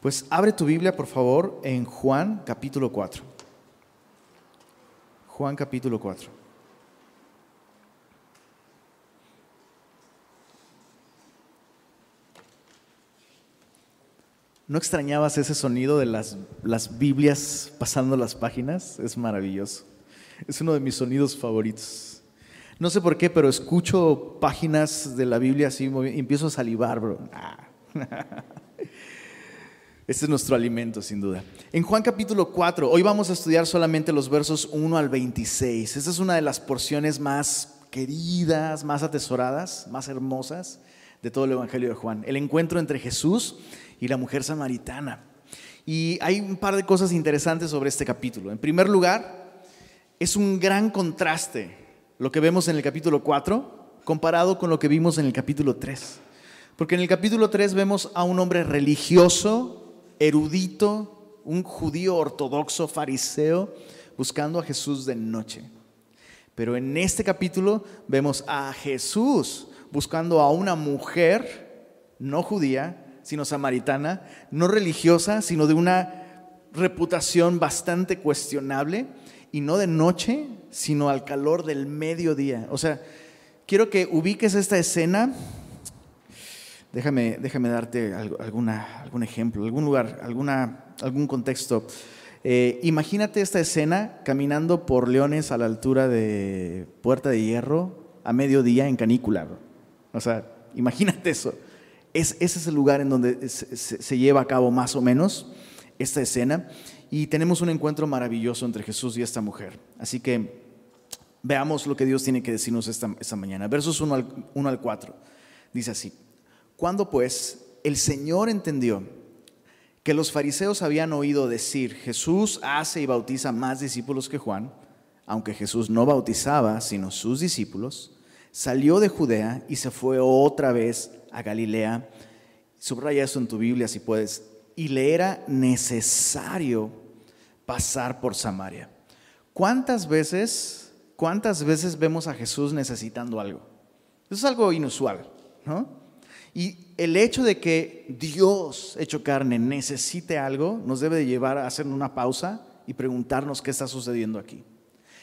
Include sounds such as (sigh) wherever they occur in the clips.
Pues abre tu Biblia, por favor, en Juan capítulo 4. Juan capítulo 4. ¿No extrañabas ese sonido de las, las Biblias pasando las páginas? Es maravilloso. Es uno de mis sonidos favoritos. No sé por qué, pero escucho páginas de la Biblia así y empiezo a salivar, bro. (laughs) Este es nuestro alimento, sin duda. En Juan capítulo 4, hoy vamos a estudiar solamente los versos 1 al 26. Esta es una de las porciones más queridas, más atesoradas, más hermosas de todo el Evangelio de Juan. El encuentro entre Jesús y la mujer samaritana. Y hay un par de cosas interesantes sobre este capítulo. En primer lugar, es un gran contraste lo que vemos en el capítulo 4 comparado con lo que vimos en el capítulo 3. Porque en el capítulo 3 vemos a un hombre religioso, erudito, un judío ortodoxo, fariseo, buscando a Jesús de noche. Pero en este capítulo vemos a Jesús buscando a una mujer no judía, sino samaritana, no religiosa, sino de una reputación bastante cuestionable, y no de noche, sino al calor del mediodía. O sea, quiero que ubiques esta escena Déjame, darte algún ejemplo, algún lugar, algún contexto. Eh, imagínate esta escena caminando por Leones a la altura de Puerta de Hierro a mediodía en canícula. O sea, imagínate eso. Es, ese es el lugar en donde se, lleva a cabo más o menos esta escena. Y tenemos un encuentro maravilloso entre Jesús y esta mujer. Así que veamos lo que Dios tiene que decirnos esta, mañana. Versos 1 al, 1 al 4. Dice así. Cuando pues el Señor entendió que los fariseos habían oído decir, Jesús hace y bautiza más discípulos que Juan, aunque Jesús no bautizaba, sino sus discípulos, salió de Judea y se fue otra vez a Galilea. Subraya eso en tu Biblia si puedes. Y le era necesario pasar por Samaria. ¿Cuántas veces, cuántas veces vemos a Jesús necesitando algo? Eso es algo inusual, ¿no? Y el hecho de que Dios, hecho carne, necesite algo, nos debe de llevar a hacer una pausa y preguntarnos qué está sucediendo aquí.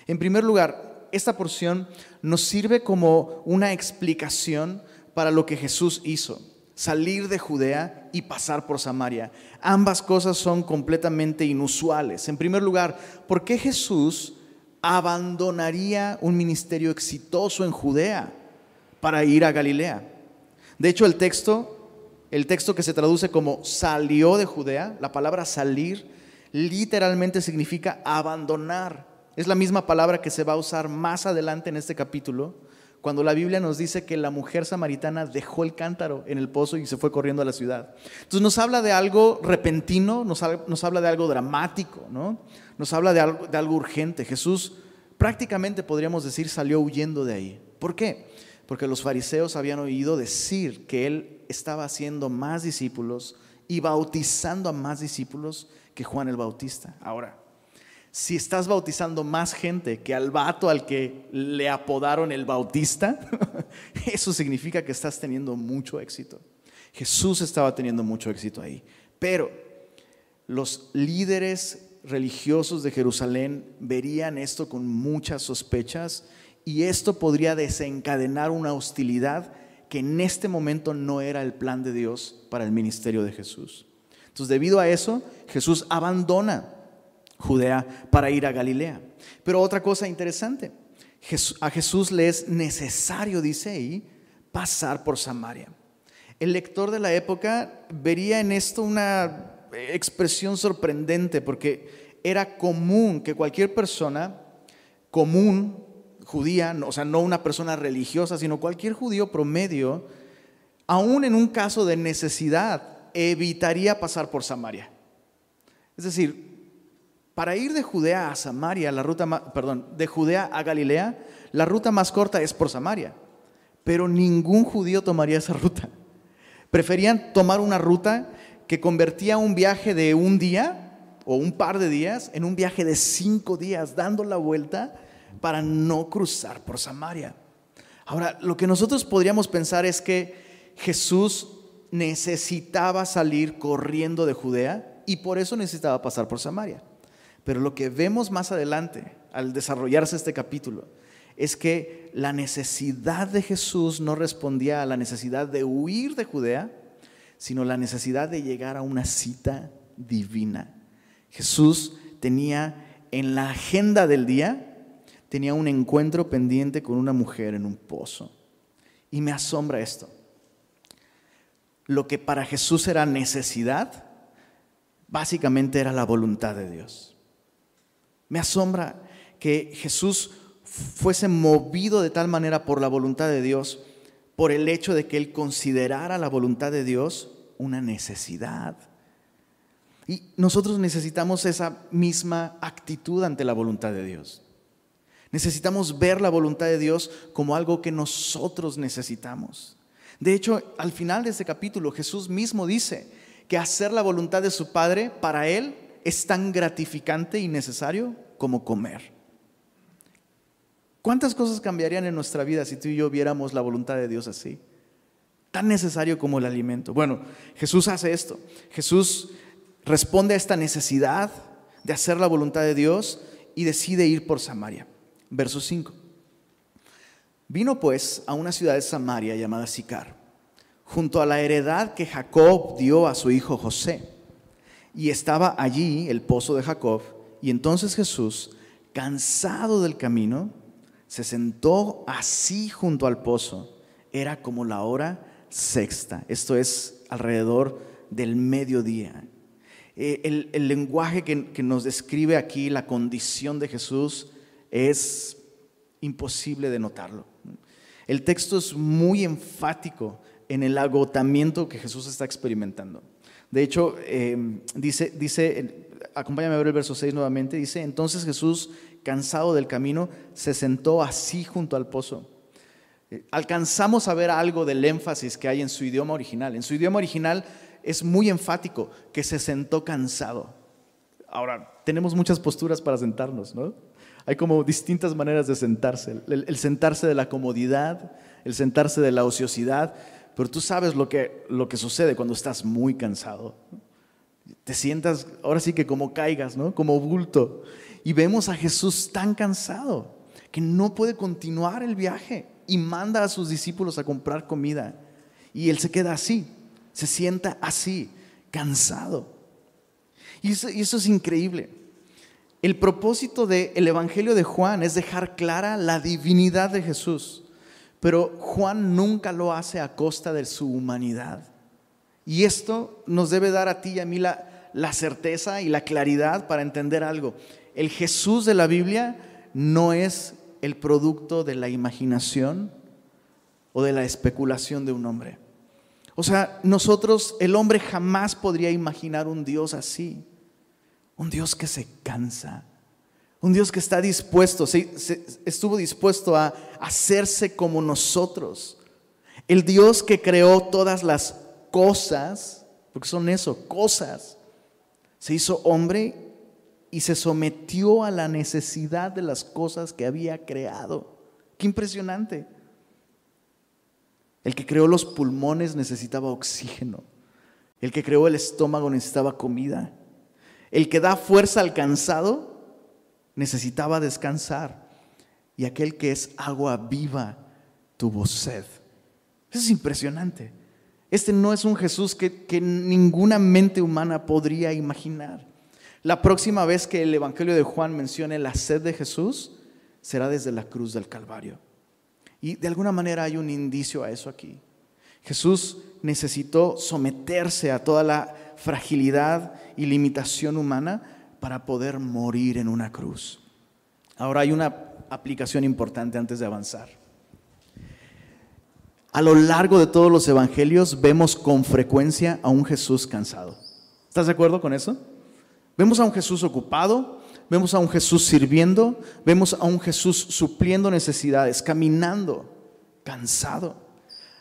En primer lugar, esta porción nos sirve como una explicación para lo que Jesús hizo, salir de Judea y pasar por Samaria. Ambas cosas son completamente inusuales. En primer lugar, ¿por qué Jesús abandonaría un ministerio exitoso en Judea para ir a Galilea? De hecho, el texto, el texto que se traduce como salió de Judea, la palabra salir literalmente significa abandonar. Es la misma palabra que se va a usar más adelante en este capítulo, cuando la Biblia nos dice que la mujer samaritana dejó el cántaro en el pozo y se fue corriendo a la ciudad. Entonces nos habla de algo repentino, nos, habla de algo dramático, ¿no? nos habla de algo, de algo urgente. Jesús prácticamente podríamos decir salió huyendo de ahí. ¿Por qué? Porque los fariseos habían oído decir que él estaba haciendo más discípulos y bautizando a más discípulos que Juan el Bautista. Ahora, si estás bautizando más gente que al vato al que le apodaron el Bautista, (laughs) eso significa que estás teniendo mucho éxito. Jesús estaba teniendo mucho éxito ahí. Pero los líderes religiosos de Jerusalén verían esto con muchas sospechas y esto podría desencadenar una hostilidad que en este momento no era el plan de Dios para el ministerio de Jesús. Entonces, debido a eso, Jesús abandona Judea para ir a Galilea. Pero otra cosa interesante, a Jesús le es necesario, dice ahí, pasar por Samaria. El lector de la época vería en esto una expresión sorprendente porque era común que cualquier persona común judía, o sea, no una persona religiosa, sino cualquier judío promedio, aún en un caso de necesidad, evitaría pasar por Samaria. Es decir, para ir de Judea a Samaria, la ruta perdón, de Judea a Galilea, la ruta más corta es por Samaria. Pero ningún judío tomaría esa ruta. Preferían tomar una ruta que convertía un viaje de un día o un par de días en un viaje de cinco días, dando la vuelta para no cruzar por Samaria. Ahora, lo que nosotros podríamos pensar es que Jesús necesitaba salir corriendo de Judea y por eso necesitaba pasar por Samaria. Pero lo que vemos más adelante, al desarrollarse este capítulo, es que la necesidad de Jesús no respondía a la necesidad de huir de Judea, sino la necesidad de llegar a una cita divina. Jesús tenía en la agenda del día, tenía un encuentro pendiente con una mujer en un pozo. Y me asombra esto. Lo que para Jesús era necesidad, básicamente era la voluntad de Dios. Me asombra que Jesús fuese movido de tal manera por la voluntad de Dios, por el hecho de que él considerara la voluntad de Dios una necesidad. Y nosotros necesitamos esa misma actitud ante la voluntad de Dios. Necesitamos ver la voluntad de Dios como algo que nosotros necesitamos. De hecho, al final de este capítulo, Jesús mismo dice que hacer la voluntad de su Padre para Él es tan gratificante y necesario como comer. ¿Cuántas cosas cambiarían en nuestra vida si tú y yo viéramos la voluntad de Dios así? Tan necesario como el alimento. Bueno, Jesús hace esto. Jesús responde a esta necesidad de hacer la voluntad de Dios y decide ir por Samaria. Verso 5. Vino pues a una ciudad de Samaria llamada Sicar, junto a la heredad que Jacob dio a su hijo José. Y estaba allí el pozo de Jacob. Y entonces Jesús, cansado del camino, se sentó así junto al pozo. Era como la hora sexta, esto es alrededor del mediodía. Eh, el, lenguaje que, que nos describe aquí la condición de Jesús es imposible de notarlo. El texto es muy enfático en el agotamiento que Jesús está experimentando. De hecho, eh, dice, dice, acompáñame a ver el verso 6 nuevamente, dice, entonces Jesús cansado del camino, se sentó así junto al pozo. Eh, alcanzamos a ver algo del énfasis que hay en su idioma original. En su idioma original es muy enfático que se sentó cansado. Ahora, tenemos muchas posturas para sentarnos, ¿no? Hay como distintas maneras de sentarse. El, sentarse de la comodidad, el sentarse de la ociosidad, pero tú sabes lo que, lo que sucede cuando estás muy cansado. Te sientas, ahora sí que como caigas, ¿no? Como bulto. Y vemos a Jesús tan cansado que no puede continuar el viaje y manda a sus discípulos a comprar comida. Y él se queda así, se sienta así, cansado. Y eso, es increíble. El propósito del Evangelio de Juan es dejar clara la divinidad de Jesús, pero Juan nunca lo hace a costa de su humanidad. Y esto nos debe dar a ti y a mí la certeza y la claridad para entender algo el Jesús de la Biblia no es el producto de la imaginación o de la especulación de un hombre. O sea, nosotros, el hombre jamás podría imaginar un Dios así. Un Dios que se cansa. Un Dios que está dispuesto, estuvo dispuesto a hacerse como nosotros. El Dios que creó todas las cosas, porque son eso, cosas, se hizo hombre y se sometió a la necesidad de las cosas que había creado. Qué impresionante. El que creó los pulmones necesitaba oxígeno. El que creó el estómago necesitaba comida. El que da fuerza al cansado necesitaba descansar. Y aquel que es agua viva tuvo sed. Eso es impresionante. Este no es un Jesús que, que ninguna mente humana podría imaginar. La próxima vez que el Evangelio de Juan mencione la sed de Jesús, será desde la cruz del Calvario. Y de alguna manera hay un indicio a eso aquí. Jesús necesitó someterse a toda la fragilidad y limitación humana para poder morir en una cruz. Ahora hay una aplicación importante antes de avanzar. A lo largo de todos los evangelios vemos con frecuencia a un Jesús cansado. ¿Estás de acuerdo con eso? Vemos a un Jesús ocupado, vemos a un Jesús sirviendo, vemos a un Jesús supliendo necesidades, caminando, cansado.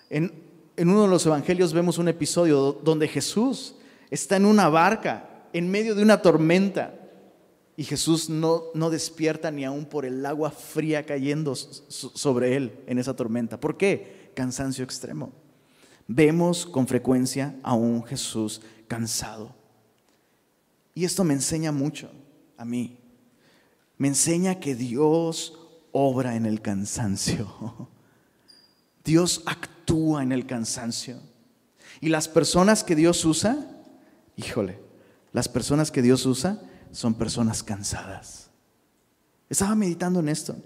En, uno de los evangelios vemos un episodio donde Jesús está en una barca en medio de una tormenta y Jesús no, no despierta ni aún por el agua fría cayendo sobre él en esa tormenta. ¿Por qué? Cansancio extremo. Vemos con frecuencia a un Jesús cansado. Y esto me enseña mucho a mí. Me enseña que Dios obra en el cansancio. (laughs) Dios actúa en el cansancio. Y las personas que Dios usa, híjole, las personas que Dios usa son personas cansadas. Estaba meditando en esto.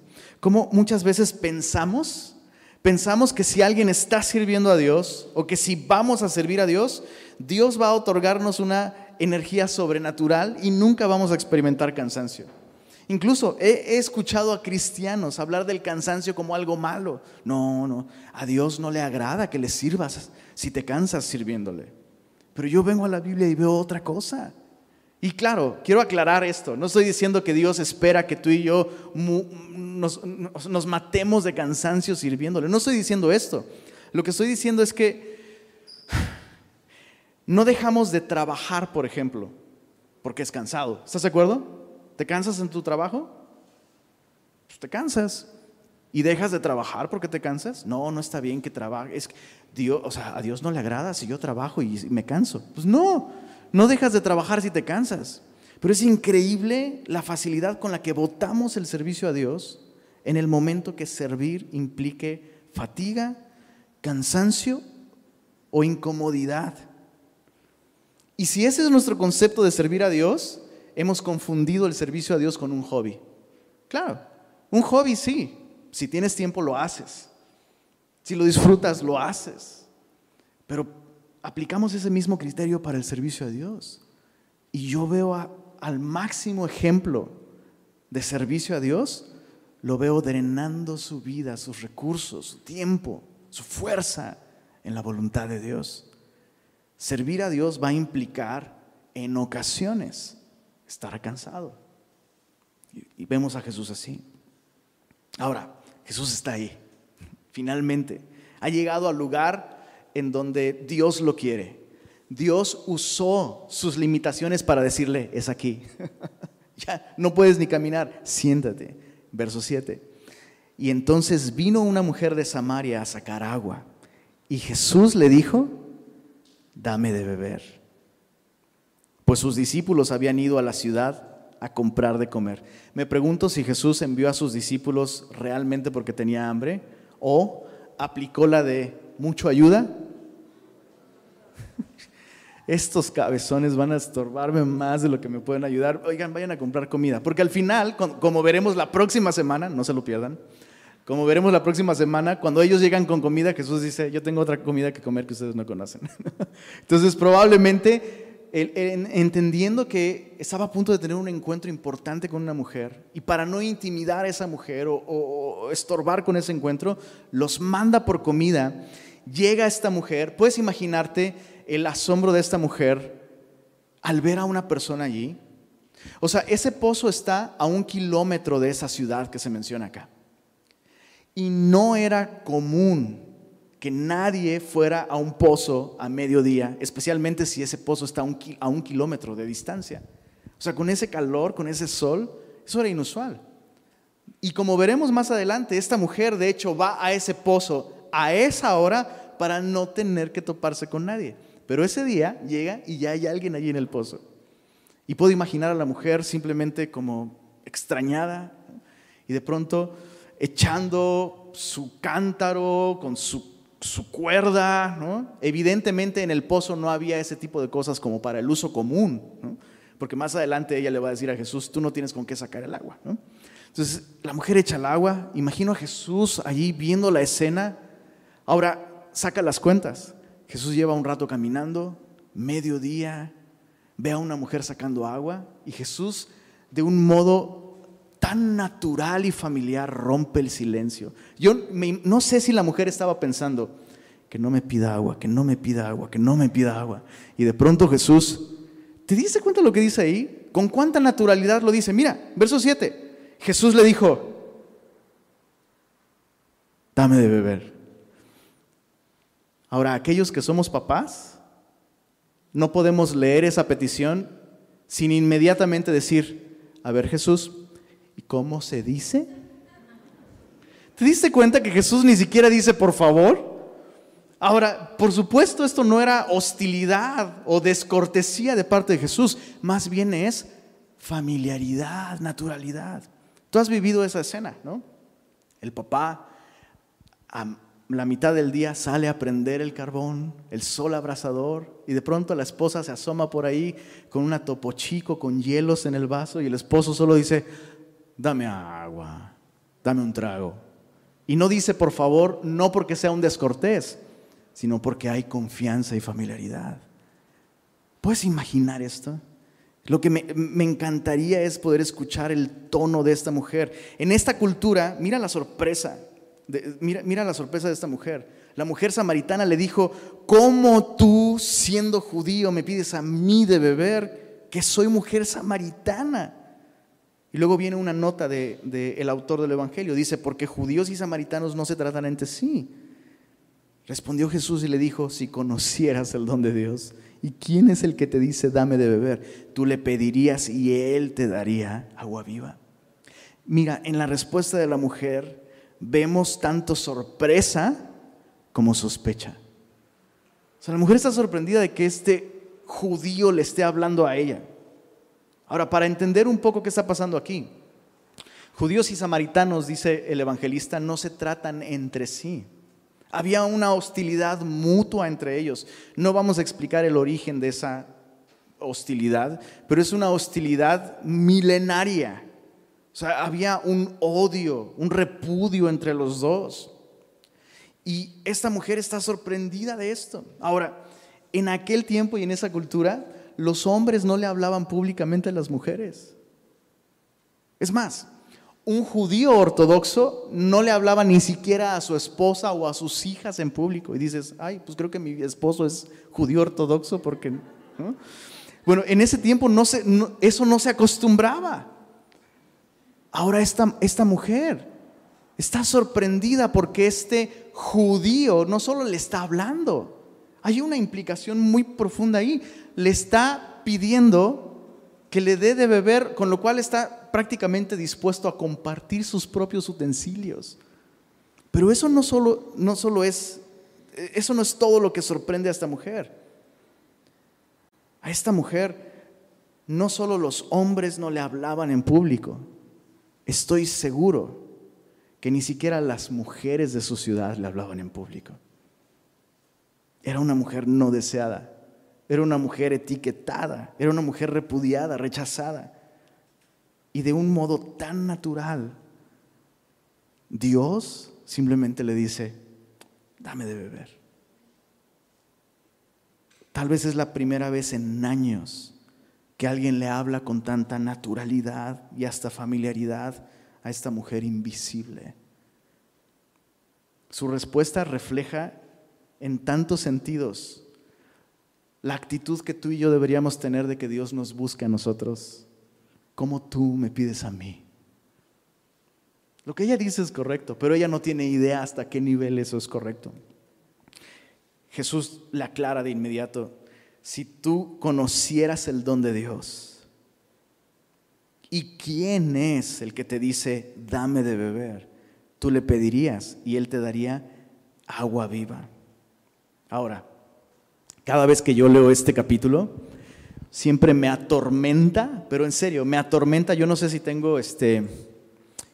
Como muchas veces pensamos, pensamos que si alguien está sirviendo a Dios o que si vamos a servir a Dios, Dios va a otorgarnos una energía sobrenatural y nunca vamos a experimentar cansancio. Incluso he, escuchado a cristianos hablar del cansancio como algo malo. No, no, a Dios no le agrada que le sirvas si te cansas sirviéndole. Pero yo vengo a la Biblia y veo otra cosa. Y claro, quiero aclarar esto. No estoy diciendo que Dios espera que tú y yo nos, matemos de cansancio sirviéndole. No estoy diciendo esto. Lo que estoy diciendo es que no dejamos de trabajar, por ejemplo, porque es cansado. ¿Estás de acuerdo? ¿Te cansas en tu trabajo? Pues te cansas. ¿Y dejas de trabajar porque te cansas? No, no está bien que trabajes. Dios, o sea, a Dios no le agrada si yo trabajo y me canso. Pues no, no dejas de trabajar si te cansas. Pero es increíble la facilidad con la que votamos el servicio a Dios en el momento que servir implique fatiga, cansancio o incomodidad. Y si ese es nuestro concepto de servir a Dios, hemos confundido el servicio a Dios con un hobby. Claro, un hobby sí, si tienes tiempo lo haces, si lo disfrutas lo haces, pero aplicamos ese mismo criterio para el servicio a Dios. Y yo veo al máximo ejemplo de servicio a Dios, lo veo drenando su vida, sus recursos, su tiempo, su fuerza en la voluntad de Dios. Servir a Dios va a implicar en ocasiones estará cansado. Y, vemos a Jesús así. Ahora, Jesús está ahí, finalmente. Ha llegado al lugar en donde Dios lo quiere. Dios usó sus limitaciones para decirle, es aquí. (laughs) ya no puedes ni caminar, siéntate. Verso 7. Y entonces vino una mujer de Samaria a sacar agua. Y Jesús le dijo, dame de beber pues sus discípulos habían ido a la ciudad a comprar de comer. Me pregunto si Jesús envió a sus discípulos realmente porque tenía hambre o aplicó la de mucho ayuda. Estos cabezones van a estorbarme más de lo que me pueden ayudar. Oigan, vayan a comprar comida. Porque al final, como veremos la próxima semana, no se lo pierdan, como veremos la próxima semana, cuando ellos llegan con comida, Jesús dice, yo tengo otra comida que comer que ustedes no conocen. (laughs) Entonces probablemente entendiendo que estaba a punto de tener un encuentro importante con una mujer y para no intimidar a esa mujer o, estorbar con ese encuentro, los manda por comida. Llega esta mujer, puedes imaginarte el asombro de esta mujer al ver a una persona allí. O sea, ese pozo está a un kilómetro de esa ciudad que se menciona acá. Y no era común que nadie fuera a un pozo a mediodía, especialmente si ese pozo está a un, kilómetro de distancia. O sea, con ese calor, con ese sol, eso era inusual. Y como veremos más adelante, esta mujer de hecho va a ese pozo a esa hora para no tener que toparse con nadie. Pero ese día llega y ya hay alguien allí en el pozo. Y puedo imaginar a la mujer simplemente como extrañada y de pronto echando su cántaro con su su cuerda, ¿no? Evidentemente en el pozo no había ese tipo de cosas como para el uso común, porque más adelante ella le va a decir a Jesús, tú no tienes con qué sacar el agua. Entonces la mujer echa el agua, imagino a Jesús allí viendo la escena, ahora saca las cuentas, Jesús lleva un rato caminando, mediodía, ve a una mujer sacando agua y Jesús de un modo tan natural y familiar rompe el silencio. Yo no sé si la mujer estaba pensando, que no me pida agua, que no me pida agua, que no me pida agua. Y de pronto Jesús, ¿te diste cuenta lo que dice ahí? ¿Con cuánta naturalidad lo dice? Mira, verso 7. Jesús le dijo, dame de beber. Ahora, aquellos que somos papás, no podemos leer esa petición sin inmediatamente decir, a ver Jesús, ¿Y cómo se dice? ¿Te diste cuenta que Jesús ni siquiera dice por favor? Ahora, por supuesto, esto no era hostilidad o descortesía de parte de Jesús, más bien es familiaridad, naturalidad. Tú has vivido esa escena, ¿no? El papá a la mitad del día sale a prender el carbón, el sol abrasador, y de pronto la esposa se asoma por ahí con una topo chico, con hielos en el vaso, y el esposo solo dice, dame agua, dame un trago. Y no dice, por favor, no porque sea un descortés, sino porque hay confianza y familiaridad. ¿Puedes imaginar esto? Lo que me, encantaría es poder escuchar el tono de esta mujer. En esta cultura, mira la sorpresa, mira, mira la sorpresa de esta mujer. La mujer samaritana le dijo, ¿cómo tú siendo judío me pides a mí de beber que soy mujer samaritana? Y luego viene una nota del de, autor del Evangelio, dice, porque judíos y samaritanos no se tratan entre sí Respondió Jesús y le dijo, si conocieras el don de Dios, ¿y quién es el que te dice, dame de beber? Tú le pedirías y él te daría agua viva. Mira, en la respuesta de la mujer vemos tanto sorpresa como sospecha. O sea, la mujer está sorprendida de que este judío le esté hablando a ella. Ahora, para entender un poco qué está pasando aquí, judíos y samaritanos, dice el evangelista, no se tratan entre sí. Había una hostilidad mutua entre ellos. No vamos a explicar el origen de esa hostilidad, pero es una hostilidad milenaria. O sea, había un odio, un repudio entre los dos. Y esta mujer está sorprendida de esto. Ahora, en aquel tiempo y en esa cultura, los hombres no le hablaban públicamente a las mujeres. Es más, un judío ortodoxo no le hablaba ni siquiera a su esposa o a sus hijas en público. Y dices, ay, pues creo que mi esposo es judío ortodoxo porque... Bueno, en ese tiempo eso no se acostumbraba. Ahora esta, esta mujer está sorprendida porque este judío no solo le está hablando, hay una implicación muy profunda ahí. Le está pidiendo que le dé de beber, con lo cual está prácticamente dispuesto a compartir sus propios utensilios. Pero eso no solo, no solo es, eso no es todo lo que sorprende a esta mujer. A esta mujer no solo los hombres no le hablaban en público, estoy seguro que ni siquiera las mujeres de su ciudad le hablaban en público. Era una mujer no deseada. Era una mujer etiquetada, era una mujer repudiada, rechazada. Y de un modo tan natural, Dios simplemente le dice, dame de beber. Tal vez es la primera vez en años que alguien le habla con tanta naturalidad y hasta familiaridad a esta mujer invisible. Su respuesta refleja en tantos sentidos la actitud que tú y yo deberíamos tener de que Dios nos busque a nosotros, como tú me pides a mí. Lo que ella dice es correcto, pero ella no tiene idea hasta qué nivel eso es correcto. Jesús le aclara de inmediato, si tú conocieras el don de Dios, ¿y quién es el que te dice, dame de beber? Tú le pedirías y él te daría agua viva. Ahora, cada vez que yo leo este capítulo, siempre me atormenta, pero en serio, me atormenta. Yo no sé si tengo este,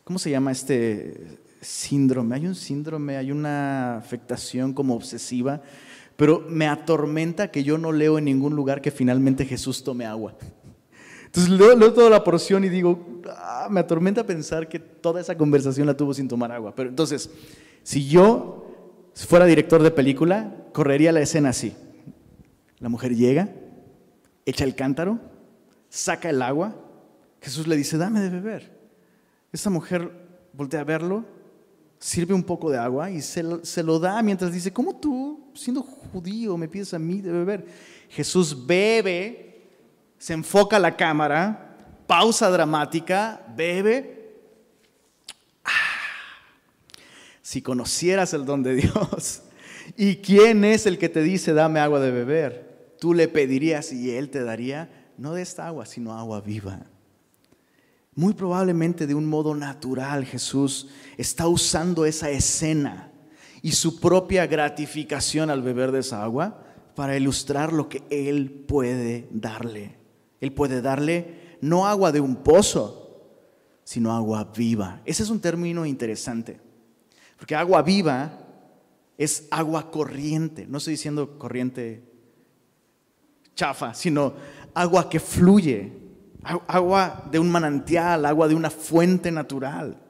¿cómo se llama este síndrome? Hay un síndrome, hay una afectación como obsesiva, pero me atormenta que yo no leo en ningún lugar que finalmente Jesús tome agua. Entonces leo, toda la porción y digo, ah, me atormenta pensar que toda esa conversación la tuvo sin tomar agua. Pero entonces, si yo fuera director de película, correría la escena así. La mujer llega, echa el cántaro, saca el agua. Jesús le dice, dame de beber. Esta mujer voltea a verlo, sirve un poco de agua y se lo, da mientras dice, ¿cómo tú, siendo judío, me pides a mí de beber? Jesús bebe, se enfoca la cámara, pausa dramática, bebe. Ah, si conocieras el don de Dios, ¿y quién es el que te dice, dame agua de beber? tú le pedirías y él te daría no de esta agua, sino agua viva. Muy probablemente de un modo natural Jesús está usando esa escena y su propia gratificación al beber de esa agua para ilustrar lo que Él puede darle. Él puede darle no agua de un pozo, sino agua viva. Ese es un término interesante, porque agua viva es agua corriente. No estoy diciendo corriente chafa, sino agua que fluye, agua de un manantial, agua de una fuente natural.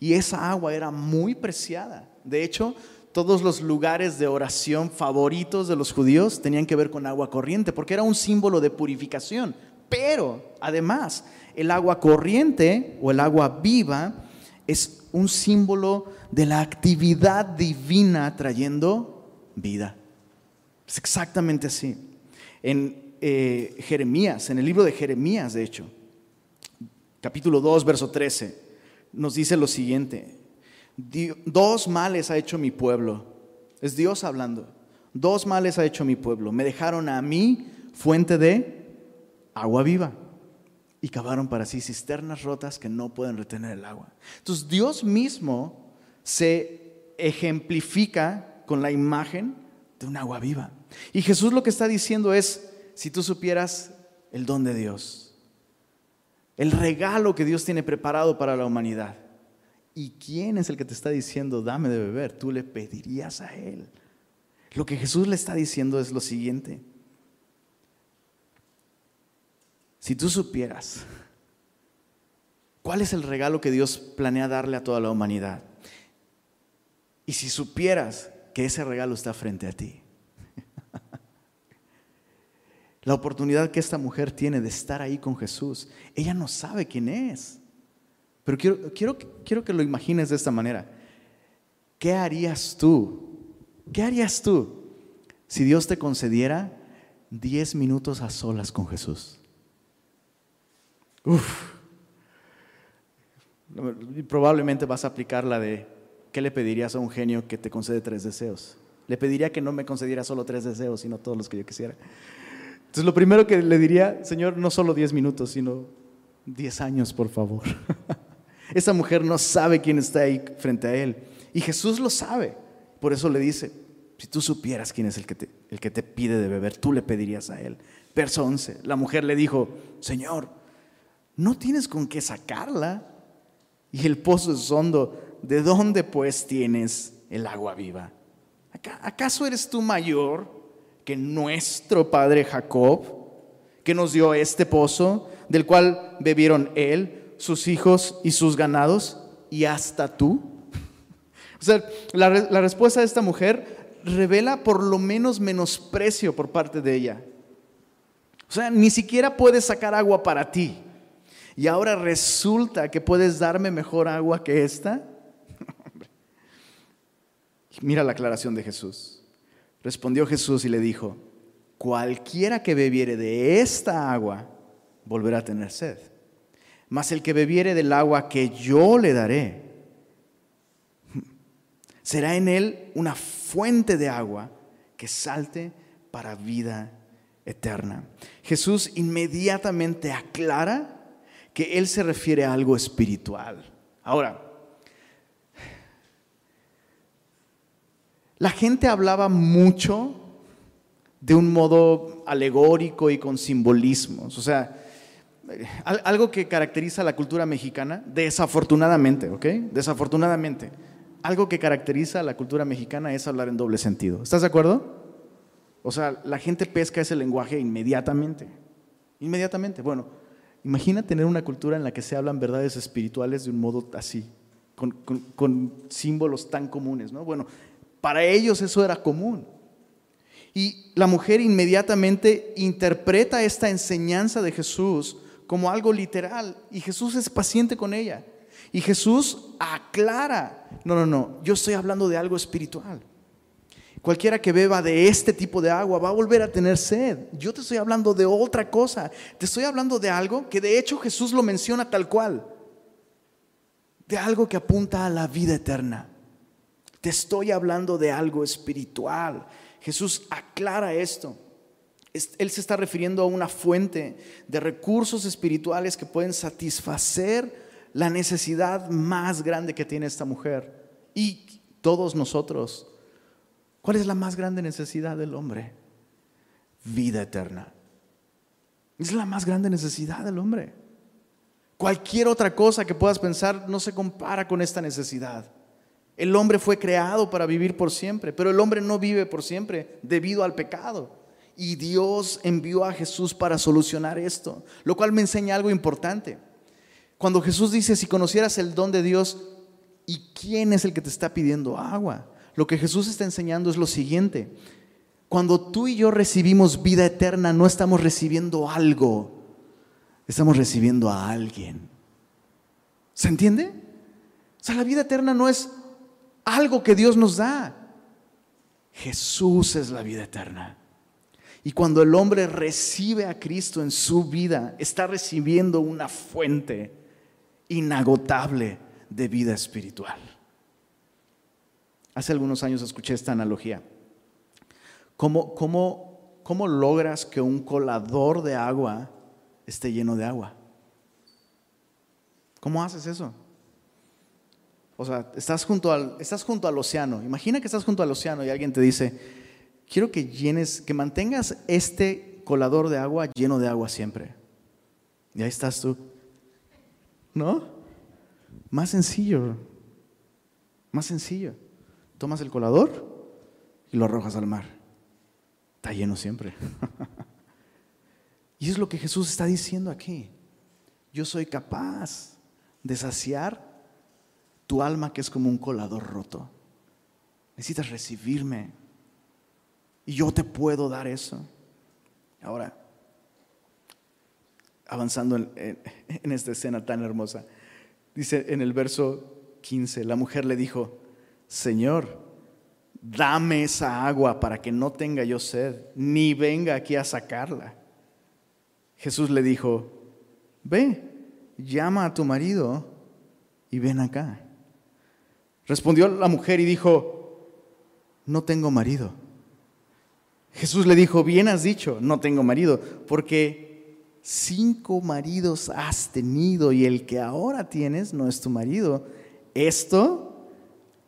Y esa agua era muy preciada. De hecho, todos los lugares de oración favoritos de los judíos tenían que ver con agua corriente, porque era un símbolo de purificación. Pero, además, el agua corriente o el agua viva es un símbolo de la actividad divina trayendo vida. Es exactamente así. En eh, Jeremías, en el libro de Jeremías, de hecho, capítulo 2, verso 13, nos dice lo siguiente. Dos males ha hecho mi pueblo. Es Dios hablando. Dos males ha hecho mi pueblo. Me dejaron a mí fuente de agua viva y cavaron para sí cisternas rotas que no pueden retener el agua. Entonces Dios mismo se ejemplifica con la imagen de un agua viva. Y Jesús lo que está diciendo es, si tú supieras el don de Dios, el regalo que Dios tiene preparado para la humanidad, ¿y quién es el que te está diciendo, dame de beber? Tú le pedirías a Él. Lo que Jesús le está diciendo es lo siguiente. Si tú supieras cuál es el regalo que Dios planea darle a toda la humanidad, y si supieras que ese regalo está frente a ti, (laughs) la oportunidad que esta mujer tiene de estar ahí con Jesús, ella no sabe quién es. Pero quiero, quiero, quiero que lo imagines de esta manera. ¿Qué harías tú? ¿Qué harías tú si Dios te concediera 10 minutos a solas con Jesús? Uf. Probablemente vas a aplicar la de ¿qué le pedirías a un genio que te concede tres deseos? Le pediría que no me concediera solo tres deseos, sino todos los que yo quisiera. Entonces lo primero que le diría, Señor, no solo 10 minutos, sino 10 años, por favor. (laughs) Esa mujer no sabe quién está ahí frente a él. Y Jesús lo sabe. Por eso le dice, si tú supieras quién es el que te, el que te pide de beber, tú le pedirías a él. Verso 11, la mujer le dijo, Señor, no tienes con qué sacarla. Y el pozo es hondo. ¿De dónde pues tienes el agua viva? ¿Acaso eres tú mayor que nuestro padre Jacob, que nos dio este pozo, del cual bebieron él, sus hijos y sus ganados, y hasta tú? O sea, la, respuesta de esta mujer revela por lo menos menosprecio por parte de ella. O sea, ni siquiera puedes sacar agua para ti. Y ahora resulta que puedes darme mejor agua que esta. (laughs) Mira la aclaración de Jesús. Respondió Jesús y le dijo, cualquiera que bebiere de esta agua volverá a tener sed. Mas el que bebiere del agua que yo le daré, (laughs) será en él una fuente de agua que salte para vida eterna. Jesús inmediatamente aclara que Él se refiere a algo espiritual. Ahora, la gente hablaba mucho de un modo alegórico y con simbolismos. O sea, algo que caracteriza a la cultura mexicana, desafortunadamente, ¿ok? Desafortunadamente, algo que caracteriza a la cultura mexicana es hablar en doble sentido. ¿Estás de acuerdo? O sea, la gente pesca ese lenguaje inmediatamente. Inmediatamente. Bueno, Imagina tener una cultura en la que se hablan verdades espirituales de un modo así, con, símbolos tan comunes, ¿no? Bueno, para ellos eso era común. Y la mujer inmediatamente interpreta esta enseñanza de Jesús como algo literal y Jesús es paciente con ella. Y Jesús aclara, no, no, no, yo estoy hablando de algo espiritual. Cualquiera que beba de este tipo de agua va a volver a tener sed. Yo te estoy hablando de otra cosa. Te estoy hablando de algo que de hecho Jesús lo menciona tal cual. De algo que apunta a la vida eterna. Te estoy hablando de algo espiritual. Jesús aclara esto. Él se está refiriendo a una fuente de recursos espirituales que pueden satisfacer la necesidad más grande que tiene esta mujer. Y todos nosotros. ¿Cuál es la más grande necesidad del hombre? Vida eterna. Es la más grande necesidad del hombre. Cualquier otra cosa que puedas pensar no se compara con esta necesidad. El hombre fue creado para vivir por siempre, pero el hombre no vive por siempre debido al pecado. Y Dios envió a Jesús para solucionar esto, lo cual me enseña algo importante. Cuando Jesús dice, si conocieras el don de Dios, ¿y quién es el que te está pidiendo agua? Lo que Jesús está enseñando es lo siguiente. Cuando tú y yo recibimos vida eterna, no estamos recibiendo algo, estamos recibiendo a alguien. ¿Se entiende? O sea, la vida eterna no es algo que Dios nos da. Jesús es la vida eterna. Y cuando el hombre recibe a Cristo en su vida, está recibiendo una fuente inagotable de vida espiritual. Hace algunos años escuché esta analogía. ¿Cómo, cómo, cómo logras que un colador de agua esté lleno de agua? ¿Cómo haces eso? O sea, estás junto, al, estás junto al océano. Imagina que estás junto al océano y alguien te dice, quiero que llenes, que mantengas este colador de agua lleno de agua siempre. Y ahí estás tú. ¿No? Más sencillo. Más sencillo. Tomas el colador y lo arrojas al mar. Está lleno siempre. (laughs) y es lo que Jesús está diciendo aquí. Yo soy capaz de saciar tu alma que es como un colador roto. Necesitas recibirme. Y yo te puedo dar eso. Ahora, avanzando en, (laughs) esta escena tan hermosa, dice en el verso 15, la mujer le dijo, Señor, dame esa agua para que no tenga yo sed, ni venga aquí a sacarla. Jesús le dijo, ve, llama a tu marido y ven acá. Respondió la mujer y dijo, no tengo marido. Jesús le dijo, bien has dicho, no tengo marido, porque cinco maridos has tenido y el que ahora tienes no es tu marido. Esto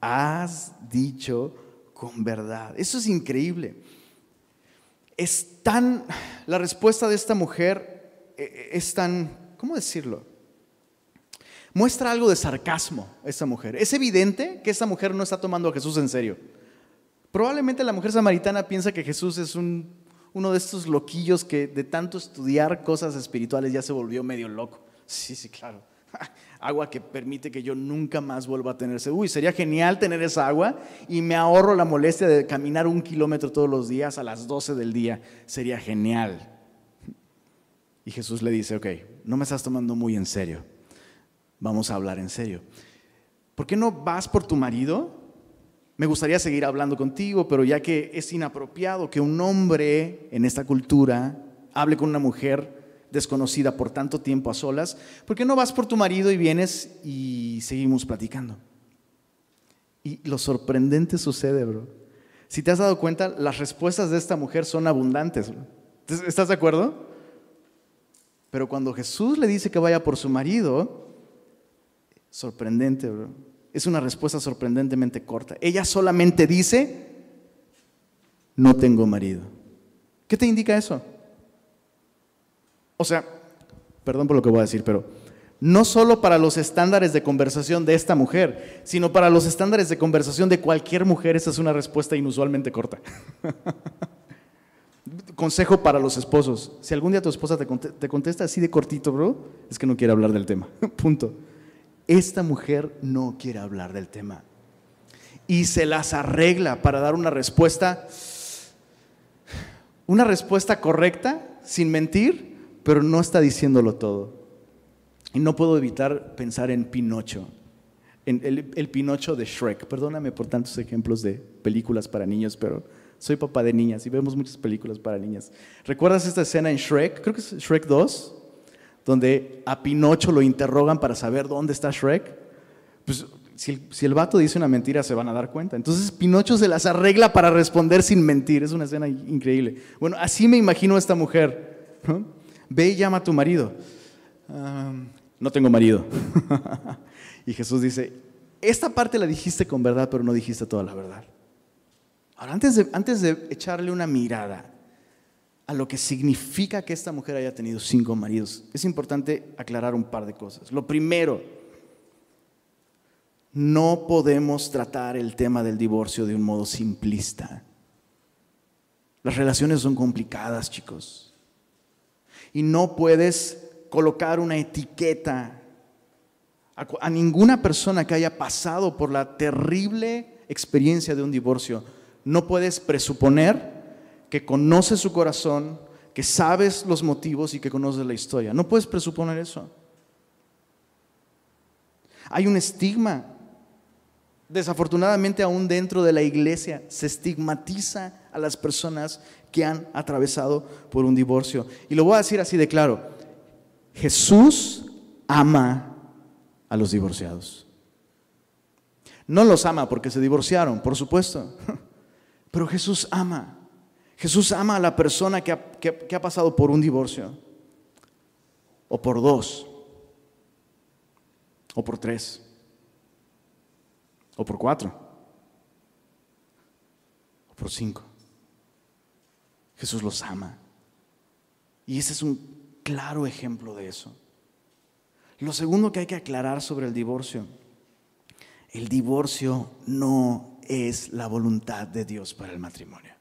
has dicho con verdad. Eso es increíble. Es tan, la respuesta de esta mujer eh, eh, es tan, ¿cómo decirlo? muestra algo de sarcasmo esta mujer. Es evidente que esta mujer no está tomando a Jesús en serio. Probablemente la mujer samaritana piensa que Jesús es uno de estos loquillos que de tanto estudiar cosas espirituales ya se volvió medio loco. Sí, sí, claro. (laughs) Agua que permite que yo nunca más vuelva a tenerse. Uy, sería genial tener esa agua y me ahorro la molestia de caminar un kilómetro todos los días a las 12 del día. Sería genial. Y Jesús le dice, ok, no me estás tomando muy en serio vamos a hablar en serio. ¿Por qué no vas por tu marido? Me gustaría seguir hablando contigo, pero ya que es inapropiado que un hombre en esta cultura hable con una mujer desconocida por tanto tiempo a solas, ¿por qué no vas por tu marido y vienes y seguimos platicando? Y lo sorprendente sucede, bro. Si te has dado cuenta, las respuestas de esta mujer son abundantes. ¿Estás de acuerdo? Pero cuando Jesús le dice que vaya por su marido, Sorprendente, bro. Es una respuesta sorprendentemente corta. Ella solamente dice, no tengo marido. ¿Qué te indica eso? O sea, perdón por lo que voy a decir, pero no solo para los estándares de conversación de esta mujer, sino para los estándares de conversación de cualquier mujer, esa es una respuesta inusualmente corta. (laughs) Consejo para los esposos. Si algún día tu esposa te contesta así de cortito, bro, es que no quiere hablar del tema. (laughs) Punto. Esta mujer no quiere hablar del tema y se las arregla para dar una respuesta, una respuesta correcta, sin mentir, pero no está diciéndolo todo. Y no puedo evitar pensar en Pinocho, en el, Pinocho de Shrek. Perdóname por tantos ejemplos de películas para niños, pero soy papá de niñas y vemos muchas películas para niñas. ¿Recuerdas esta escena en Shrek? Creo que es Shrek 2, donde a Pinocho lo interrogan para saber dónde está Shrek, pues si el, si el, vato dice una mentira se van a dar cuenta. Entonces Pinocho se las arregla para responder sin mentir. Es una escena increíble. Bueno, así me imagino a esta mujer. Ve y llama a tu marido. no tengo marido. (laughs) y Jesús dice, esta parte la dijiste con verdad, pero no dijiste toda la verdad. Ahora, antes de, antes de echarle una mirada a lo que significa que esta mujer haya tenido cinco maridos, es importante aclarar un par de cosas. Lo primero, no podemos tratar el tema del divorcio de un modo simplista. Las relaciones son complicadas, chicos. Y no puedes colocar una etiqueta a, ninguna persona que haya pasado por la terrible experiencia de un divorcio. No puedes presuponer que conoces su corazón, que sabes los motivos y que conoces la historia. No puedes presuponer eso. Hay un estigma. Desafortunadamente aún dentro de la iglesia se estigmatiza a las personas que han atravesado por un divorcio. Y lo voy a decir así de claro. Jesús ama a los divorciados. No los ama porque se divorciaron, por supuesto. (laughs) Pero Jesús ama. Jesús ama a la persona que ha, pasado por un divorcio, o por dos, o por tres, o por cuatro, o por cinco. Jesús los ama. Y ese es un claro ejemplo de eso. Lo segundo que hay que aclarar sobre el divorcio, el divorcio no es la voluntad de Dios para el matrimonio.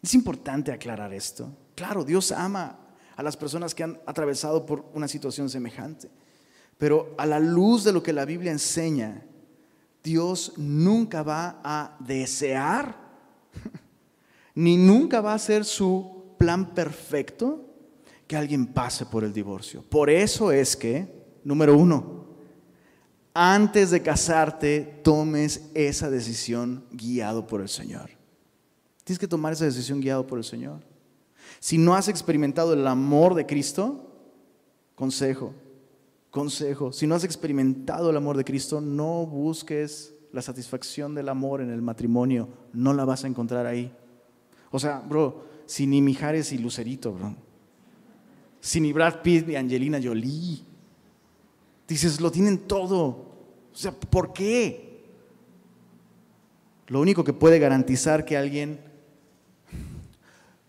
Es importante aclarar esto. Claro, Dios ama a las personas que han atravesado por una situación semejante, pero a la luz de lo que la Biblia enseña, Dios nunca va a desear, ni nunca va a ser su plan perfecto que alguien pase por el divorcio. Por eso es que, número uno, antes de casarte, tomes esa decisión guiado por el Señor. Tienes que tomar esa decisión guiado por el Señor. Si no has experimentado el amor de Cristo, consejo, consejo, si no has experimentado el amor de Cristo, no busques la satisfacción del amor en el matrimonio, no la vas a encontrar ahí. O sea, bro, si ni Mijares y Lucerito, bro. Si ni Brad Pitt y Angelina Jolie. Dices, lo tienen todo. O sea, ¿por qué? Lo único que puede garantizar que alguien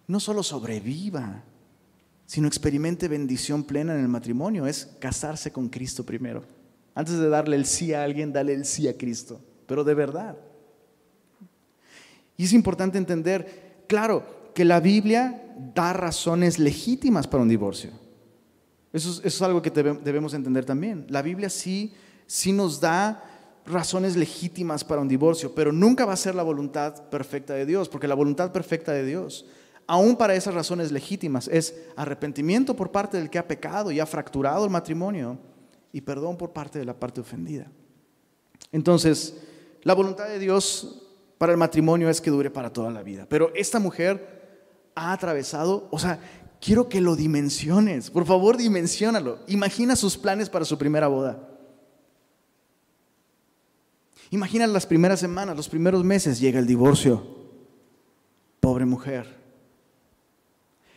no solo sobreviva, sino experimente bendición plena en el matrimonio, es casarse con Cristo primero. Antes de darle el sí a alguien, dale el sí a Cristo, pero de verdad. Y es importante entender, claro, que la Biblia da razones legítimas para un divorcio. Eso es, algo que debemos entender también. La Biblia sí, sí nos da razones legítimas para un divorcio, pero nunca va a ser la voluntad perfecta de Dios, porque la voluntad perfecta de Dios aún para esas razones legítimas, es arrepentimiento por parte del que ha pecado y ha fracturado el matrimonio y perdón por parte de la parte ofendida. Entonces, la voluntad de Dios para el matrimonio es que dure para toda la vida. Pero esta mujer ha atravesado, o sea, quiero que lo dimensiones, por favor dimensionalo. Imagina sus planes para su primera boda. Imagina las primeras semanas, los primeros meses, llega el divorcio. Pobre mujer.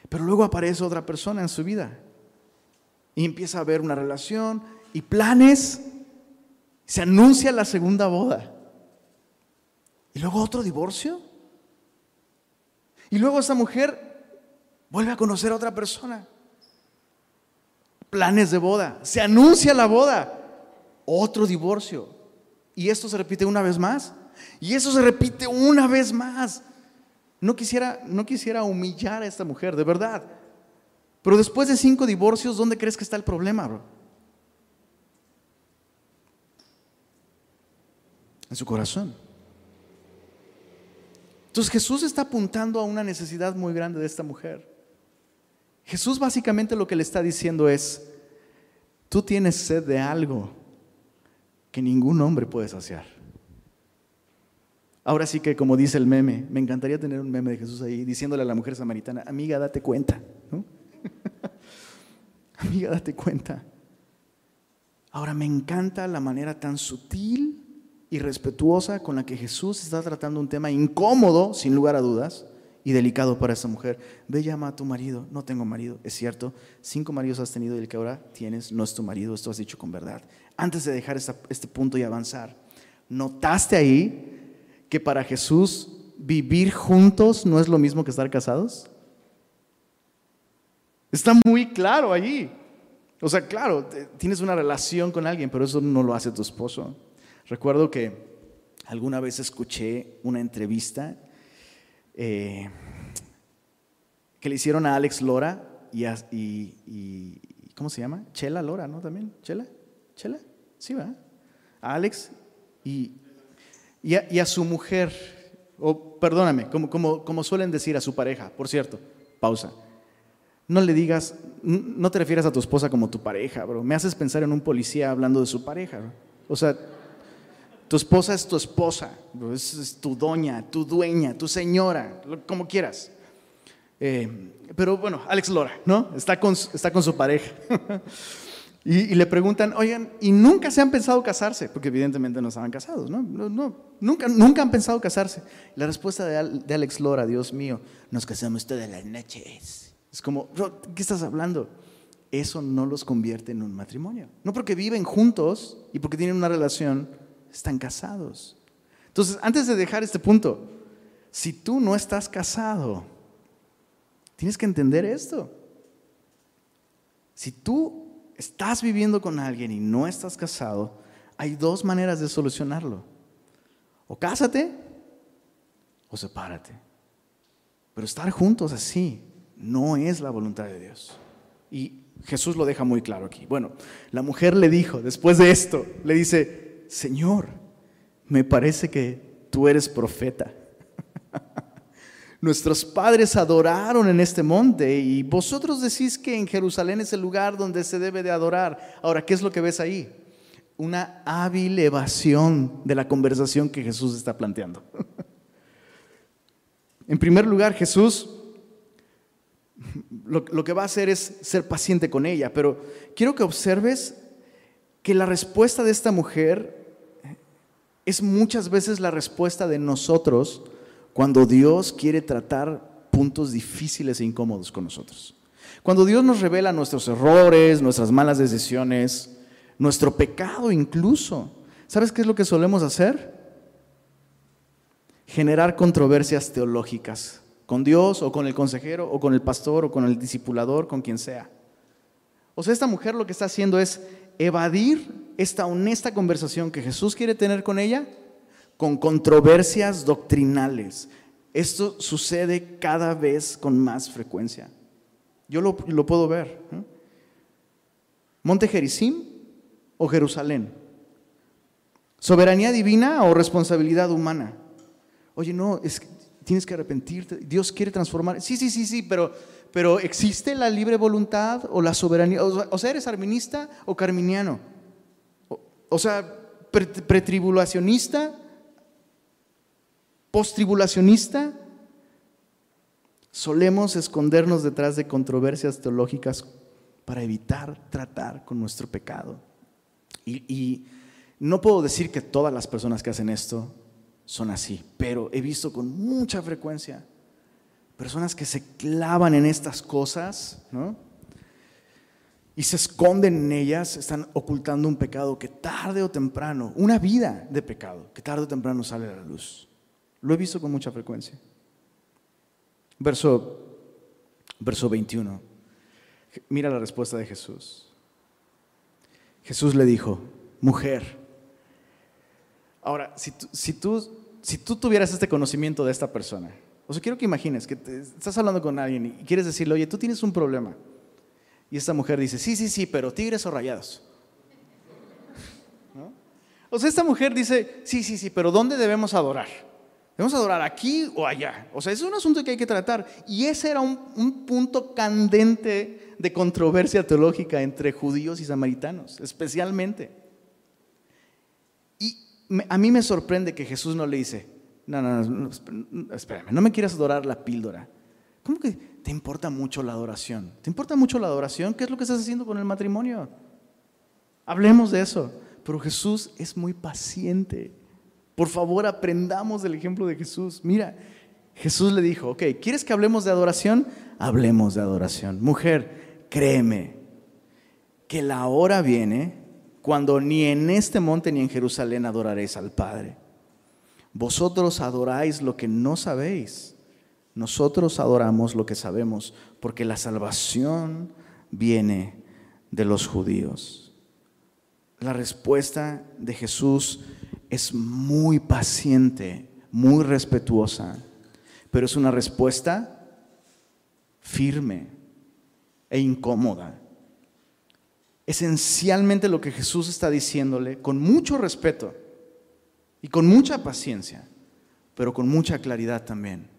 Pero luego aparece otra persona en su vida y empieza a haber una relación y planes. Se anuncia la segunda boda. Y luego otro divorcio. Y luego esa mujer vuelve a conocer a otra persona. Planes de boda. Se anuncia la boda. Otro divorcio. Y esto se repite una vez más. Y eso se repite una vez más. No quisiera, no quisiera humillar a esta mujer, de verdad. Pero después de cinco divorcios, ¿dónde crees que está el problema, bro? En su corazón. Entonces Jesús está apuntando a una necesidad muy grande de esta mujer. Jesús básicamente lo que le está diciendo es, tú tienes sed de algo que ningún hombre puede saciar. Ahora sí que como dice el meme, me encantaría tener un meme de Jesús ahí diciéndole a la mujer samaritana, amiga, date cuenta. (laughs) amiga, date cuenta. Ahora me encanta la manera tan sutil y respetuosa con la que Jesús está tratando un tema incómodo, sin lugar a dudas, y delicado para esa mujer. Ve, llama a tu marido. No tengo marido, es cierto. Cinco maridos has tenido y el que ahora tienes no es tu marido. Esto has dicho con verdad. Antes de dejar este punto y avanzar, ¿Notaste ahí que para Jesús vivir juntos no es lo mismo que estar casados? Está muy claro allí. O sea, claro, tienes una relación con alguien, pero eso no lo hace tu esposo. Recuerdo que alguna vez escuché una entrevista eh, que le hicieron a Alex Lora y, y, ¿cómo se llama? Chela Lora, ¿no? También, Chela, Chela, sí, va. A Alex y, y, a, su mujer, o perdóname, como, como, como suelen decir a su pareja, por cierto, pausa. No le digas, no te refieras a tu esposa como tu pareja, bro. Me haces pensar en un policía hablando de su pareja, bro. O sea, tu esposa es tu esposa, es, tu doña, tu dueña, tu señora, como quieras. Eh, pero bueno, Alex Lora, ¿no? Está con, está con su pareja. (laughs) y, le preguntan, oigan, ¿y nunca se han pensado casarse? Porque evidentemente no estaban casados, ¿no? no, nunca, nunca han pensado casarse. La respuesta de, de Alex Lora, Dios mío, nos casamos todas las noches. Es como, ¿qué estás hablando? Eso no los convierte en un matrimonio. No porque viven juntos y porque tienen una relación están casados. Entonces, antes de dejar este punto, si tú no estás casado, tienes que entender esto. Si tú estás viviendo con alguien y no estás casado, hay dos maneras de solucionarlo. O cásate o sepárate. Pero estar juntos así no es la voluntad de Dios. Y Jesús lo deja muy claro aquí. Bueno, la mujer le dijo, después de esto, le dice, Señor, me parece que tú eres profeta. Nuestros padres adoraron en este monte y vosotros decís que en Jerusalén es el lugar donde se debe de adorar. Ahora, ¿qué es lo que ves ahí? Una hábil evasión de la conversación que Jesús está planteando. En primer lugar, Jesús lo, que va a hacer es ser paciente con ella, pero quiero que observes que la respuesta de esta mujer es muchas veces la respuesta de nosotros cuando Dios quiere tratar puntos difíciles e incómodos con nosotros. Cuando Dios nos revela nuestros errores, nuestras malas decisiones, nuestro pecado incluso. ¿Sabes qué es lo que solemos hacer? Generar controversias teológicas con Dios o con el consejero o con el pastor o con el discipulador, con quien sea. O sea, esta mujer lo que está haciendo es evadir esta honesta conversación que Jesús quiere tener con ella con controversias doctrinales. Esto sucede cada vez con más frecuencia. Yo lo, puedo ver. Monte Gerizim o Jerusalén. Soberanía divina o responsabilidad humana. Oye, no, es tienes que arrepentirte. Dios quiere transformar. Sí, sí, sí, sí, pero, pero ¿existe la libre voluntad o la soberanía? O sea, ¿eres arminista o carminiano? O sea, pretribulacionista, postribulacionista. Solemos escondernos detrás de controversias teológicas para evitar tratar con nuestro pecado. Y, y, no puedo decir que todas las personas que hacen esto son así, pero he visto con mucha frecuencia personas que se clavan en estas cosas, ¿no? Y se esconden en ellas, están ocultando un pecado que tarde o temprano, una vida de pecado, que tarde o temprano sale a la luz. Lo he visto con mucha frecuencia. Verso, verso 21. Mira la respuesta de Jesús. Jesús le dijo, mujer. Ahora, si tú, si tú, si tú tuvieras este conocimiento de esta persona, o sea, quiero que imagines que estás hablando con alguien y quieres decirle, oye, tú tienes un problema. Y esta mujer dice, sí, sí, sí, pero tigres o rayados. O sea, esta mujer dice, sí, sí, sí, pero ¿dónde debemos adorar? ¿Debemos adorar aquí o allá? O sea, es un asunto que hay que tratar. Y ese era un, punto candente de controversia teológica entre judíos y samaritanos, especialmente. Y a mí me sorprende que Jesús no le dice, no, no, no, espérame, no me quieras adorar la píldora. ¿Cómo que te importa mucho la adoración? ¿Te importa mucho la adoración? ¿Qué es lo que estás haciendo con el matrimonio? Hablemos de eso. Pero Jesús es muy paciente. Por favor, aprendamos del ejemplo de Jesús. Mira, Jesús le dijo, ok, ¿quieres que hablemos de adoración? Hablemos de adoración. Mujer, créeme que la hora viene cuando ni en este monte ni en Jerusalén adoraréis al Padre. Vosotros adoráis lo que no sabéis. Nosotros adoramos lo que sabemos, porque la salvación viene de los judíos. La respuesta de Jesús es muy paciente, muy respetuosa, pero es una respuesta firme e incómoda. Esencialmente lo que Jesús está diciéndole con mucho respeto y con mucha paciencia, pero con mucha claridad también.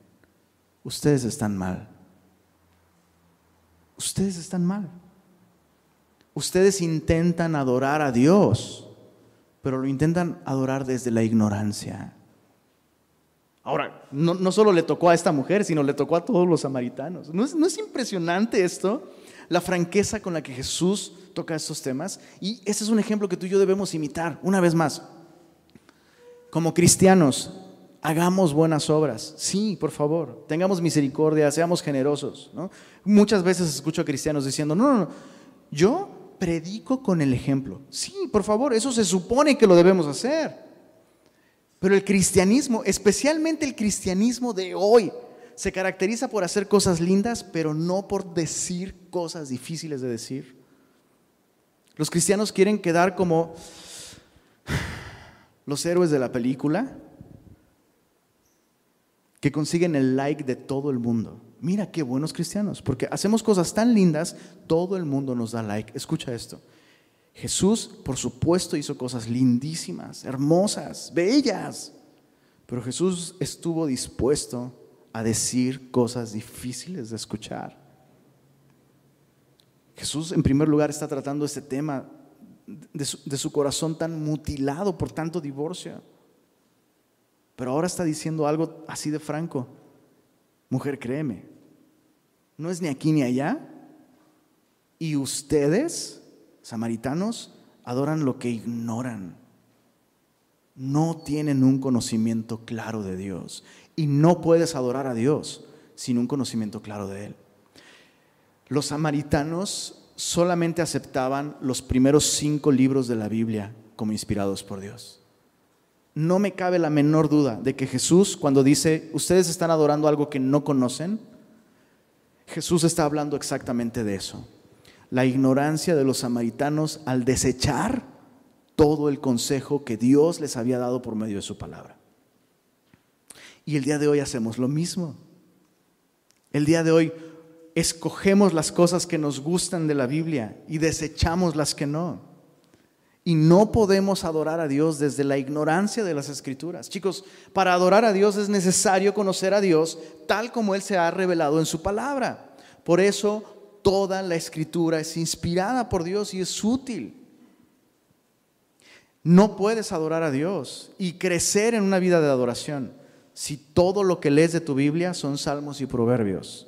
Ustedes están mal. Ustedes están mal. Ustedes intentan adorar a Dios, pero lo intentan adorar desde la ignorancia. Ahora, no, solo le tocó a esta mujer, sino le tocó a todos los samaritanos. ¿No es, ¿No es impresionante esto? La franqueza con la que Jesús toca estos temas. Y ese es un ejemplo que tú y yo debemos imitar, una vez más. Como cristianos, hagamos buenas obras. Sí, por favor, tengamos misericordia, seamos generosos. Muchas veces escucho a cristianos diciendo, no, no, no, yo predico con el ejemplo. Sí, por favor, eso se supone que lo debemos hacer. Pero el cristianismo, especialmente el cristianismo de hoy, se caracteriza por hacer cosas lindas, pero no por decir cosas difíciles de decir. Los cristianos quieren quedar como los héroes de la película que consiguen el like de todo el mundo. Mira qué buenos cristianos, porque hacemos cosas tan lindas, todo el mundo nos da like. Escucha esto. Jesús, por supuesto, hizo cosas lindísimas, hermosas, bellas, pero Jesús estuvo dispuesto a decir cosas difíciles de escuchar. Jesús, en primer lugar, está tratando este tema de su, corazón tan mutilado por tanto divorcio. Pero ahora está diciendo algo así de franco. Mujer, créeme, no es ni aquí ni allá. Y ustedes, samaritanos, adoran lo que ignoran. No tienen un conocimiento claro de Dios. Y no puedes adorar a Dios sin un conocimiento claro de Él. Los samaritanos solamente aceptaban los primeros cinco libros de la Biblia como inspirados por Dios. No me cabe la menor duda de que Jesús, cuando dice, ustedes están adorando algo que no conocen, Jesús está hablando exactamente de eso. La ignorancia de los samaritanos al desechar todo el consejo que Dios les había dado por medio de su palabra. Y el día de hoy hacemos lo mismo. El día de hoy escogemos las cosas que nos gustan de la Biblia y desechamos las que no. Y no podemos adorar a Dios desde la ignorancia de las escrituras. Chicos, para adorar a Dios es necesario conocer a Dios tal como Él se ha revelado en su palabra. Por eso toda la escritura es inspirada por Dios y es útil. No puedes adorar a Dios y crecer en una vida de adoración si todo lo que lees de tu Biblia son salmos y proverbios.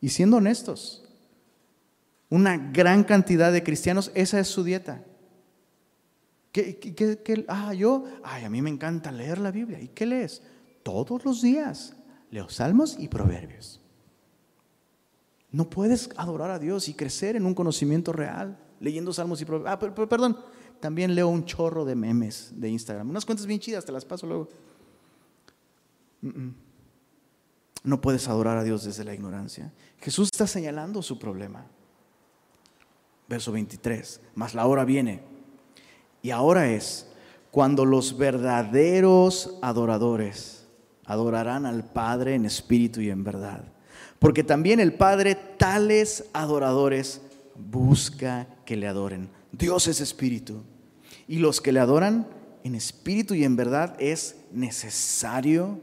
Y siendo honestos, una gran cantidad de cristianos, esa es su dieta. ¿Qué, ah, yo, ay, a mí me encanta leer la Biblia. ¿Y qué lees? Todos los días leo salmos y proverbios. No puedes adorar a Dios y crecer en un conocimiento real leyendo salmos y proverbios. Ah, pero, perdón, también leo un chorro de memes de Instagram. Unas cuentas bien chidas, te las paso luego. No puedes adorar a Dios desde la ignorancia. Jesús está señalando su problema. Verso 23, mas la hora viene. Y ahora es cuando los verdaderos adoradores adorarán al Padre en espíritu y en verdad. Porque también el Padre tales adoradores busca que le adoren. Dios es espíritu. Y los que le adoran en espíritu y en verdad es necesario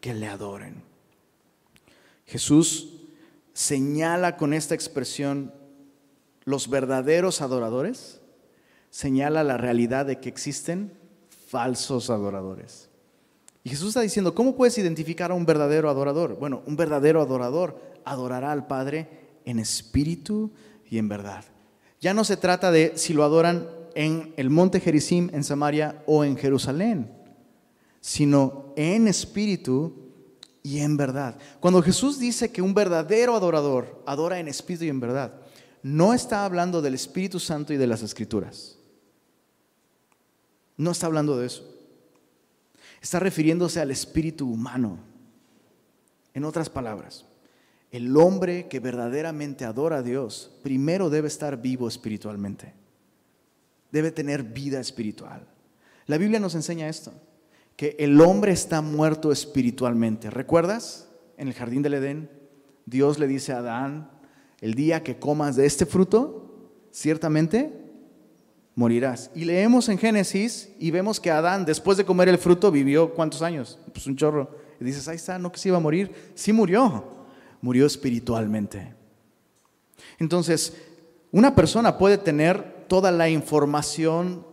que le adoren. Jesús señala con esta expresión los verdaderos adoradores, señala la realidad de que existen falsos adoradores. Y Jesús está diciendo, ¿cómo puedes identificar a un verdadero adorador? Bueno, un verdadero adorador adorará al Padre en espíritu y en verdad. Ya no se trata de si lo adoran en el monte Gerizim, en Samaria o en Jerusalén, sino en espíritu y en verdad. Cuando Jesús dice que un verdadero adorador adora en espíritu y en verdad, no está hablando del Espíritu Santo y de las Escrituras. No está hablando de eso. Está refiriéndose al espíritu humano. En otras palabras, el hombre que verdaderamente adora a Dios primero debe estar vivo espiritualmente. Debe tener vida espiritual. La Biblia nos enseña esto, que el hombre está muerto espiritualmente. ¿Recuerdas? En el jardín del Edén, Dios le dice a Adán, el día que comas de este fruto, ciertamente morirás. Y leemos en Génesis y vemos que Adán, después de comer el fruto, vivió cuántos años? Pues un chorro. Y dices, ahí está, no que se iba a morir. Sí murió, murió espiritualmente. Entonces, una persona puede tener toda la información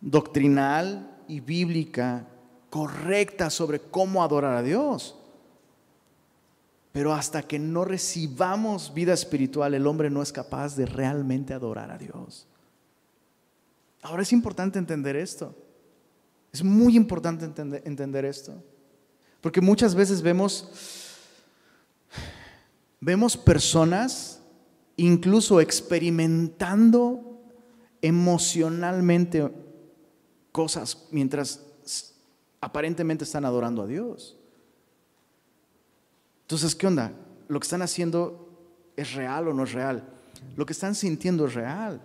doctrinal y bíblica correcta sobre cómo adorar a Dios. Pero hasta que no recibamos vida espiritual, el hombre no es capaz de realmente adorar a Dios. Ahora es importante entender esto. Es muy importante entender, esto. Porque muchas veces vemos, vemos personas incluso experimentando emocionalmente cosas mientras aparentemente están adorando a Dios. Entonces, ¿qué onda? ¿Lo que están haciendo es real o no es real? Lo que están sintiendo es real,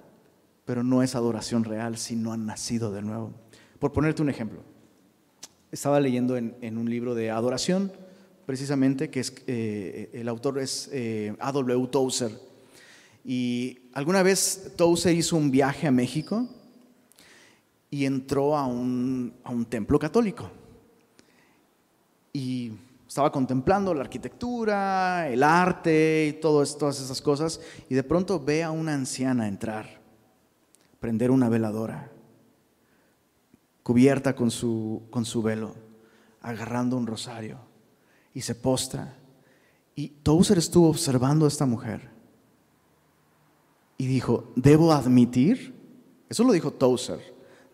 pero no es adoración real si no han nacido de nuevo. Por ponerte un ejemplo, estaba leyendo en, un libro de adoración, precisamente, que eh, el autor es eh, A.W. Tozer. Y alguna vez Tozer hizo un viaje a México y entró a un, a un templo católico. Y estaba contemplando la arquitectura, el arte y todas esas cosas, y de pronto ve a una anciana entrar, prender una veladora, cubierta con su, con su velo, agarrando un rosario, y se postra. Y Tozer estuvo observando a esta mujer y dijo, debo admitir, eso lo dijo Tozer,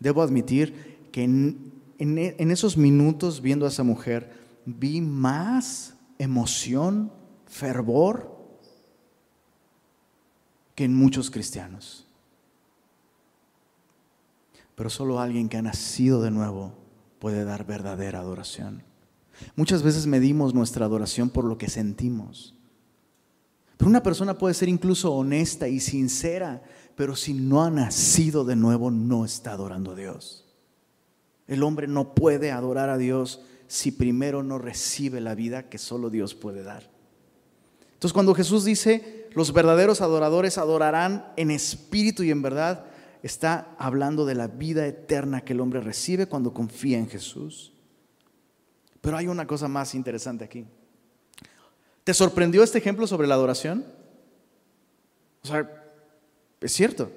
debo admitir que en, en esos minutos viendo a esa mujer, vi más emoción, fervor que en muchos cristianos. Pero solo alguien que ha nacido de nuevo puede dar verdadera adoración. Muchas veces medimos nuestra adoración por lo que sentimos. Pero una persona puede ser incluso honesta y sincera, pero si no ha nacido de nuevo no está adorando a Dios. El hombre no puede adorar a Dios si primero no recibe la vida que solo Dios puede dar. Entonces cuando Jesús dice, los verdaderos adoradores adorarán en espíritu y en verdad, está hablando de la vida eterna que el hombre recibe cuando confía en Jesús. Pero hay una cosa más interesante aquí. ¿Te sorprendió este ejemplo sobre la adoración? O sea, es cierto.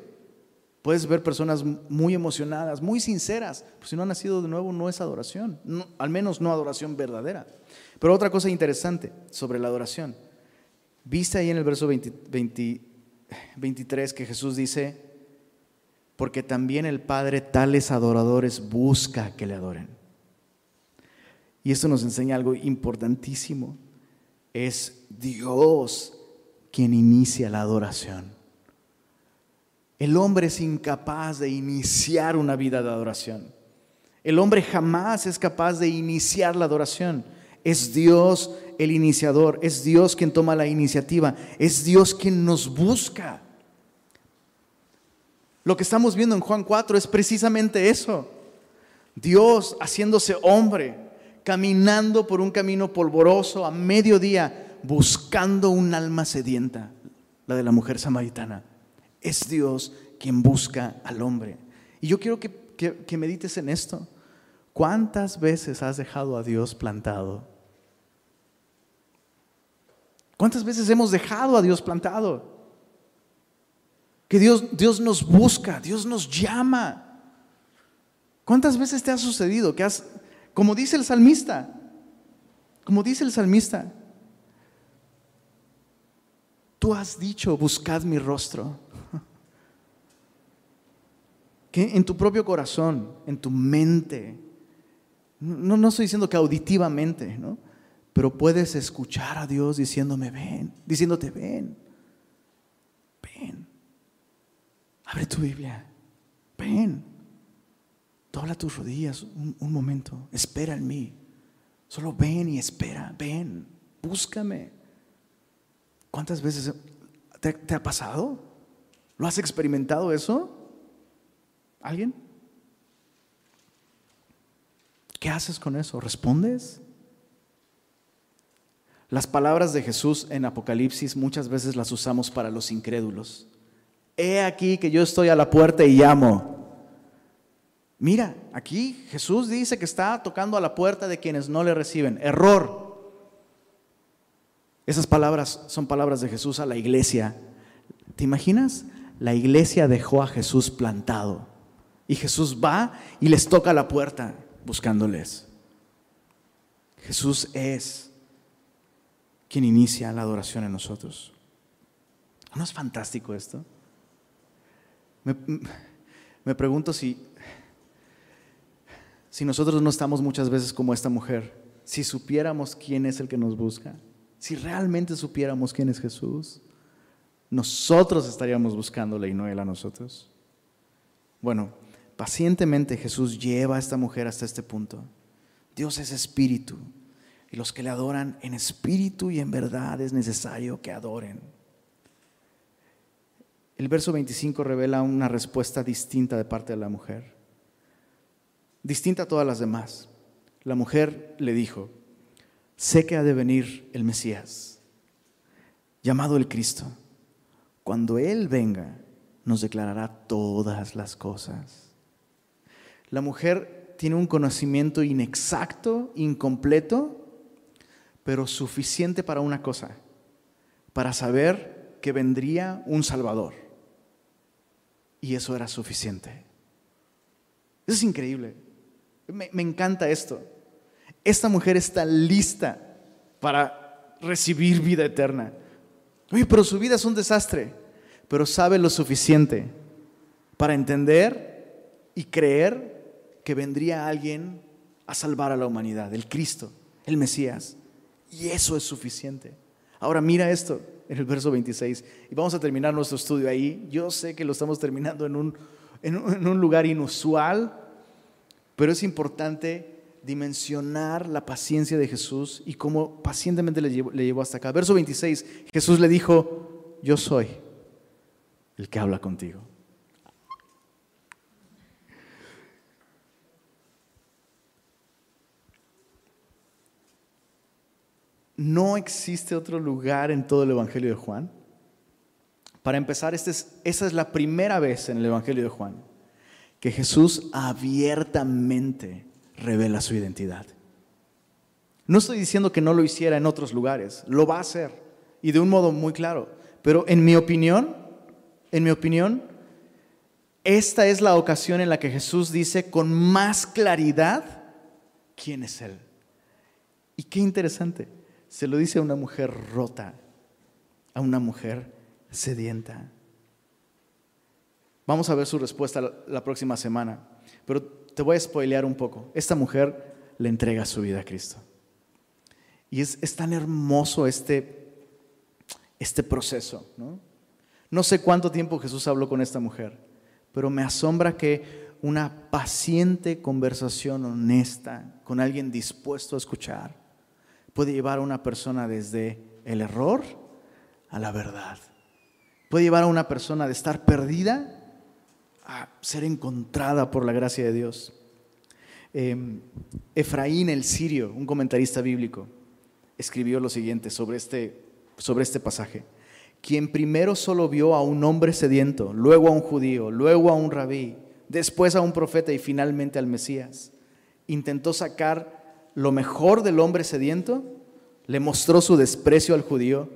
Puedes ver personas muy emocionadas, muy sinceras. Pues si no han nacido de nuevo, no es adoración. al menos no adoración verdadera. Pero otra cosa interesante sobre la adoración. Viste ahí en el verso 23 que Jesús dice, porque también el Padre tales adoradores busca que le adoren. Y esto nos enseña algo importantísimo. Es Dios quien inicia la adoración. El hombre es incapaz de iniciar una vida de adoración. El hombre jamás es capaz de iniciar la adoración. Es Dios el iniciador, es Dios quien toma la iniciativa, es Dios quien nos busca. Lo que estamos viendo en Juan 4 es precisamente eso. Dios haciéndose hombre, caminando por un camino polvoroso a mediodía, buscando un alma sedienta, la de la mujer samaritana. Es Dios quien busca al hombre. Y yo quiero que, medites en esto. ¿Cuántas veces has dejado a Dios plantado? ¿Cuántas veces hemos dejado a Dios plantado? Que Dios, Dios nos busca, Dios nos llama. ¿Cuántas veces te ha sucedido que has, como dice el salmista, como dice el salmista, tú has dicho, buscad mi rostro que en tu propio corazón, en tu mente, no, no estoy diciendo que auditivamente, ¿no? pero puedes escuchar a Dios diciéndome, ven, diciéndote, ven. Abre tu Biblia. Ven. Dobla tus rodillas un, un momento. Espera en mí. Solo ven y espera. Ven. Búscame. ¿Cuántas veces te, te ha pasado? ¿Lo has experimentado eso? ¿Alguien? ¿Qué haces con eso? ¿Respondes? Las palabras de Jesús en Apocalipsis muchas veces las usamos para los incrédulos. He aquí que yo estoy a la puerta y llamo. Mira, aquí Jesús dice que está tocando a la puerta de quienes no le reciben. Error. Esas palabras son palabras de Jesús a la iglesia. ¿Te imaginas? La iglesia dejó a Jesús plantado. Y Jesús va y les toca la puerta buscándoles. Jesús es quien inicia la adoración en nosotros. ¿No es fantástico esto? Me, pregunto si, si nosotros no estamos muchas veces como esta mujer, si supiéramos quién es el que nos busca, si realmente supiéramos quién es Jesús, nosotros estaríamos buscándole y no Él a nosotros. Bueno, pacientemente Jesús lleva a esta mujer hasta este punto. Dios es espíritu y los que le adoran en espíritu y en verdad es necesario que adoren. El verso 25 revela una respuesta distinta de parte de la mujer, distinta a todas las demás. La mujer le dijo, sé que ha de venir el Mesías, llamado el Cristo. Cuando Él venga, nos declarará todas las cosas. La mujer tiene un conocimiento inexacto, incompleto, pero suficiente para una cosa, para saber que vendría un Salvador. Y eso era suficiente. Eso es increíble. Me, encanta esto. Esta mujer está lista para recibir vida eterna. Oye, pero su vida es un desastre, pero sabe lo suficiente para entender y creer que vendría alguien a salvar a la humanidad, el Cristo, el Mesías. Y eso es suficiente. Ahora mira esto en el verso 26. Y vamos a terminar nuestro estudio ahí. Yo sé que lo estamos terminando en un, en un, lugar inusual, pero es importante dimensionar la paciencia de Jesús y cómo pacientemente le llevó, le llevó hasta acá. Verso 26, Jesús le dijo, yo soy el que habla contigo. No existe otro lugar en todo el Evangelio de Juan. Para empezar, este esa es la primera vez en el Evangelio de Juan que Jesús abiertamente revela su identidad. No estoy diciendo que no lo hiciera en otros lugares, lo va a hacer y de un modo muy claro, pero en mi opinión, en mi opinión, esta es la ocasión en la que Jesús dice con más claridad quién es Él. Y qué interesante se lo dice a una mujer rota, a una mujer sedienta. Vamos a ver su respuesta la próxima semana, pero te voy a spoilear un poco. Esta mujer le entrega su vida a Cristo. Y es, tan hermoso este, este proceso. ¿no? no sé cuánto tiempo Jesús habló con esta mujer, pero me asombra que una paciente conversación honesta con alguien dispuesto a escuchar puede llevar a una persona desde el error a la verdad. Puede llevar a una persona de estar perdida a ser encontrada por la gracia de Dios. Em, Efraín el sirio, un comentarista bíblico, escribió lo siguiente sobre este, sobre este pasaje. Quien primero solo vio a un hombre sediento, luego a un judío, luego a un rabí, después a un profeta y finalmente al Mesías, intentó sacar lo mejor del hombre sediento, le mostró su desprecio al judío,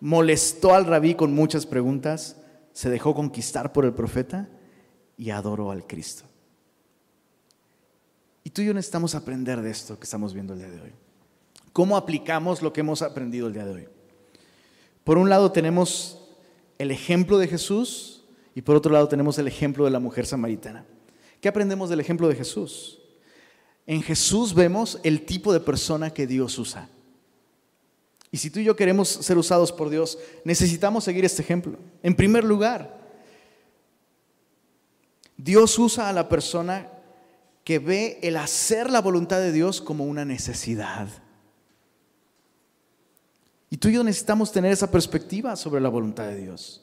molestó al rabí con muchas preguntas, se dejó conquistar por el profeta y adoró al Cristo. Y tú y yo necesitamos aprender de esto que estamos viendo el día de hoy. ¿Cómo aplicamos lo que hemos aprendido el día de hoy? Por un lado tenemos el ejemplo de Jesús y por otro lado tenemos el ejemplo de la mujer samaritana. ¿Qué aprendemos del ejemplo de Jesús? En Jesús vemos el tipo de persona que Dios usa. Y si tú y yo queremos ser usados por Dios, necesitamos seguir este ejemplo. En primer lugar, Dios usa a la persona que ve el hacer la voluntad de Dios como una necesidad. Y tú y yo necesitamos tener esa perspectiva sobre la voluntad de Dios,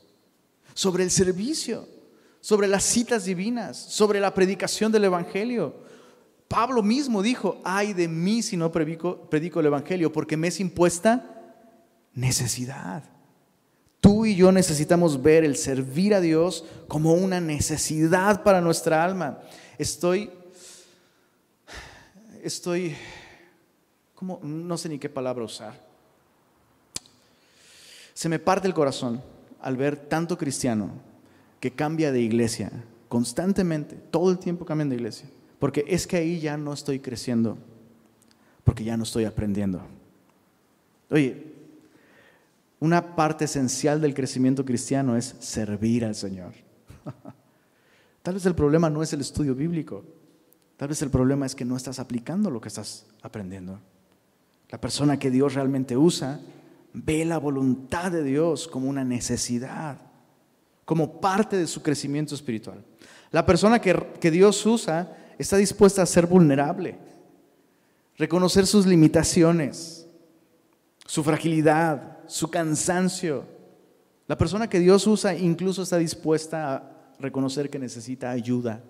sobre el servicio, sobre las citas divinas, sobre la predicación del Evangelio. Pablo mismo dijo, ay de mí si no predico, el Evangelio, porque me es impuesta necesidad. Tú y yo necesitamos ver el servir a Dios como una necesidad para nuestra alma. Estoy, estoy, como, no sé ni qué palabra usar. Se me parte el corazón al ver tanto cristiano que cambia de iglesia constantemente, todo el tiempo cambian de iglesia, porque es que ahí ya no estoy creciendo, porque ya no estoy aprendiendo. Oye, una parte esencial del crecimiento cristiano es servir al Señor. (laughs) Tal vez el problema no es el estudio bíblico, tal vez el problema es que no estás aplicando lo que estás aprendiendo. La persona que Dios realmente usa ve la voluntad de Dios como una necesidad, como parte de su crecimiento espiritual. La persona que, que Dios usa está dispuesta a ser vulnerable, reconocer sus limitaciones, su fragilidad, su cansancio. La persona que Dios usa incluso está dispuesta a reconocer que necesita ayuda.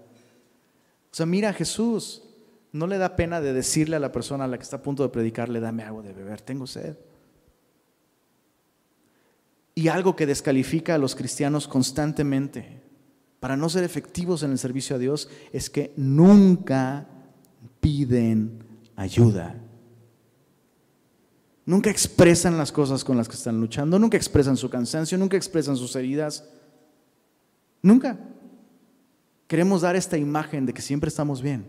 O sea, mira a Jesús, no le da pena de decirle a la persona a la que está a punto de predicarle, dame agua de beber, tengo sed. Y algo que descalifica a los cristianos constantemente para no ser efectivos en el servicio a Dios es que nunca piden ayuda. Nunca expresan las cosas con las que están luchando, nunca expresan su cansancio, nunca expresan sus heridas. Nunca. Queremos dar esta imagen de que siempre estamos bien.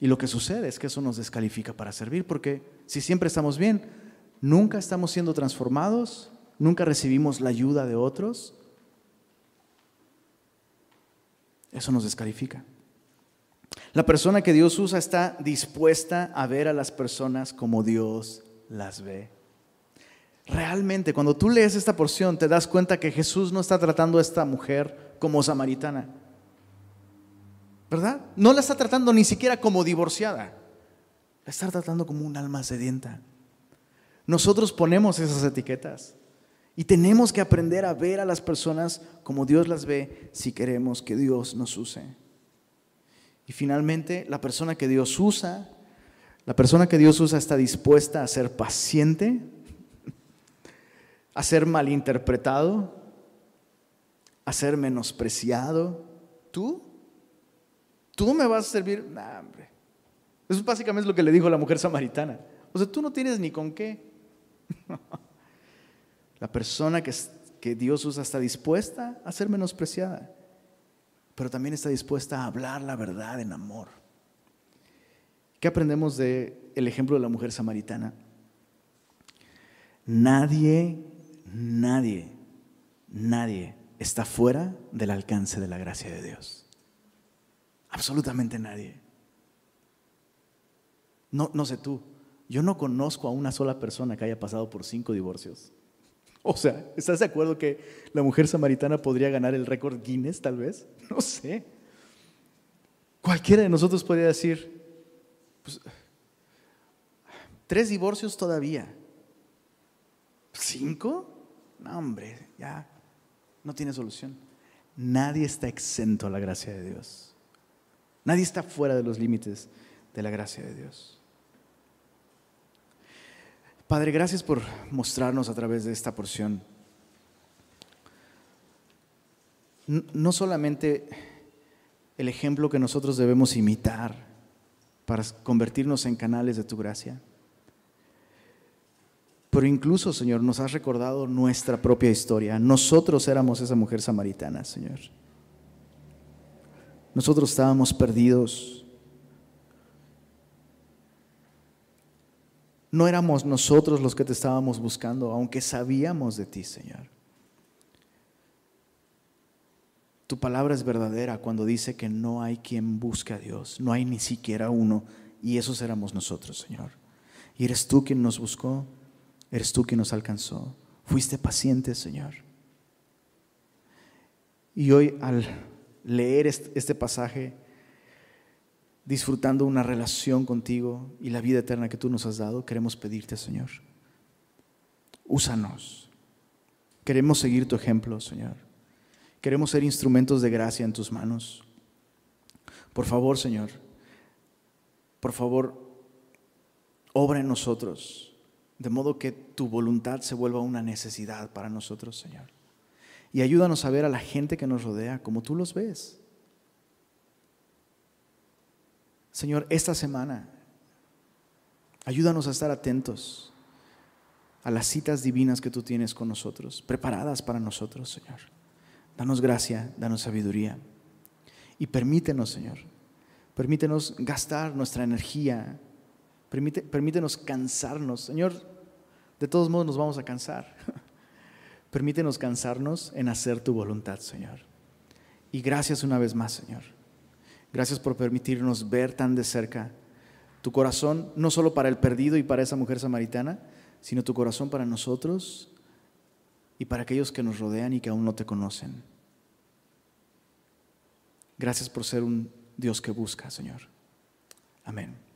Y lo que sucede es que eso nos descalifica para servir, porque si siempre estamos bien, nunca estamos siendo transformados, nunca recibimos la ayuda de otros, eso nos descalifica. La persona que Dios usa está dispuesta a ver a las personas como Dios las ve. Realmente, cuando tú lees esta porción, te das cuenta que Jesús no está tratando a esta mujer como samaritana. ¿Verdad? No la está tratando ni siquiera como divorciada. La está tratando como un alma sedienta. Nosotros ponemos esas etiquetas. Y tenemos que aprender a ver a las personas como Dios las ve si queremos que Dios nos use. Y finalmente, la persona que Dios usa, la persona que Dios usa está dispuesta a ser paciente, a ser malinterpretado, a ser menospreciado. ¿Tú? ¿Tú me vas a servir? Nah, hombre. Eso básicamente lo que le dijo la mujer samaritana. O sea, tú no tienes ni con qué. (laughs) La persona que, Dios usa está dispuesta a ser menospreciada, pero también está dispuesta a hablar la verdad en amor. ¿Qué aprendemos del el ejemplo de la mujer samaritana? Nadie, nadie, nadie está fuera del alcance de la gracia de Dios. Absolutamente nadie. No, no sé tú, yo no conozco a una sola persona que haya pasado por cinco divorcios. O sea, ¿estás de acuerdo que la mujer samaritana podría ganar el récord Guinness tal vez? (laughs) No sé. Cualquiera de nosotros podría decir, pues, tres divorcios todavía. ¿Cinco? No, hombre, ya no tiene solución. Nadie está exento a la gracia de Dios. Nadie está fuera de los límites de la gracia de Dios. Padre, gracias por mostrarnos a través de esta porción no solamente el ejemplo que nosotros debemos imitar para convertirnos en canales de tu gracia, pero incluso, Señor, nos has recordado nuestra propia historia. Nosotros éramos esa mujer samaritana, Señor. Nosotros estábamos perdidos. No éramos nosotros los que te estábamos buscando, aunque sabíamos de ti, Señor. Tu palabra es verdadera cuando dice que no hay quien busque a Dios, no hay ni siquiera uno, y esos éramos nosotros, Señor. Y eres tú quien nos buscó, eres tú quien nos alcanzó. Fuiste paciente, Señor. Y hoy al leer este pasaje disfrutando una relación contigo y la vida eterna que tú nos has dado, queremos pedirte, Señor, úsanos. Queremos seguir tu ejemplo, Señor. Queremos ser instrumentos de gracia en tus manos. Por favor, Señor, por favor, obra en nosotros, de modo que tu voluntad se vuelva una necesidad para nosotros, Señor. Y ayúdanos a ver a la gente que nos rodea como tú los ves. Señor, esta semana, ayúdanos a estar atentos a las citas divinas que tú tienes con nosotros, preparadas para nosotros, Señor. Danos gracia, danos sabiduría. Y permítenos, Señor, permítenos gastar nuestra energía, permítenos cansarnos. Señor, de todos modos nos vamos a cansar. (laughs) Permítenos cansarnos en hacer tu voluntad, Señor. Y gracias una vez más, Señor. Gracias por permitirnos ver tan de cerca tu corazón, no solo para el perdido y para esa mujer samaritana, sino tu corazón para nosotros y para aquellos que nos rodean y que aún no te conocen. Gracias por ser un Dios que busca, Señor. Amén.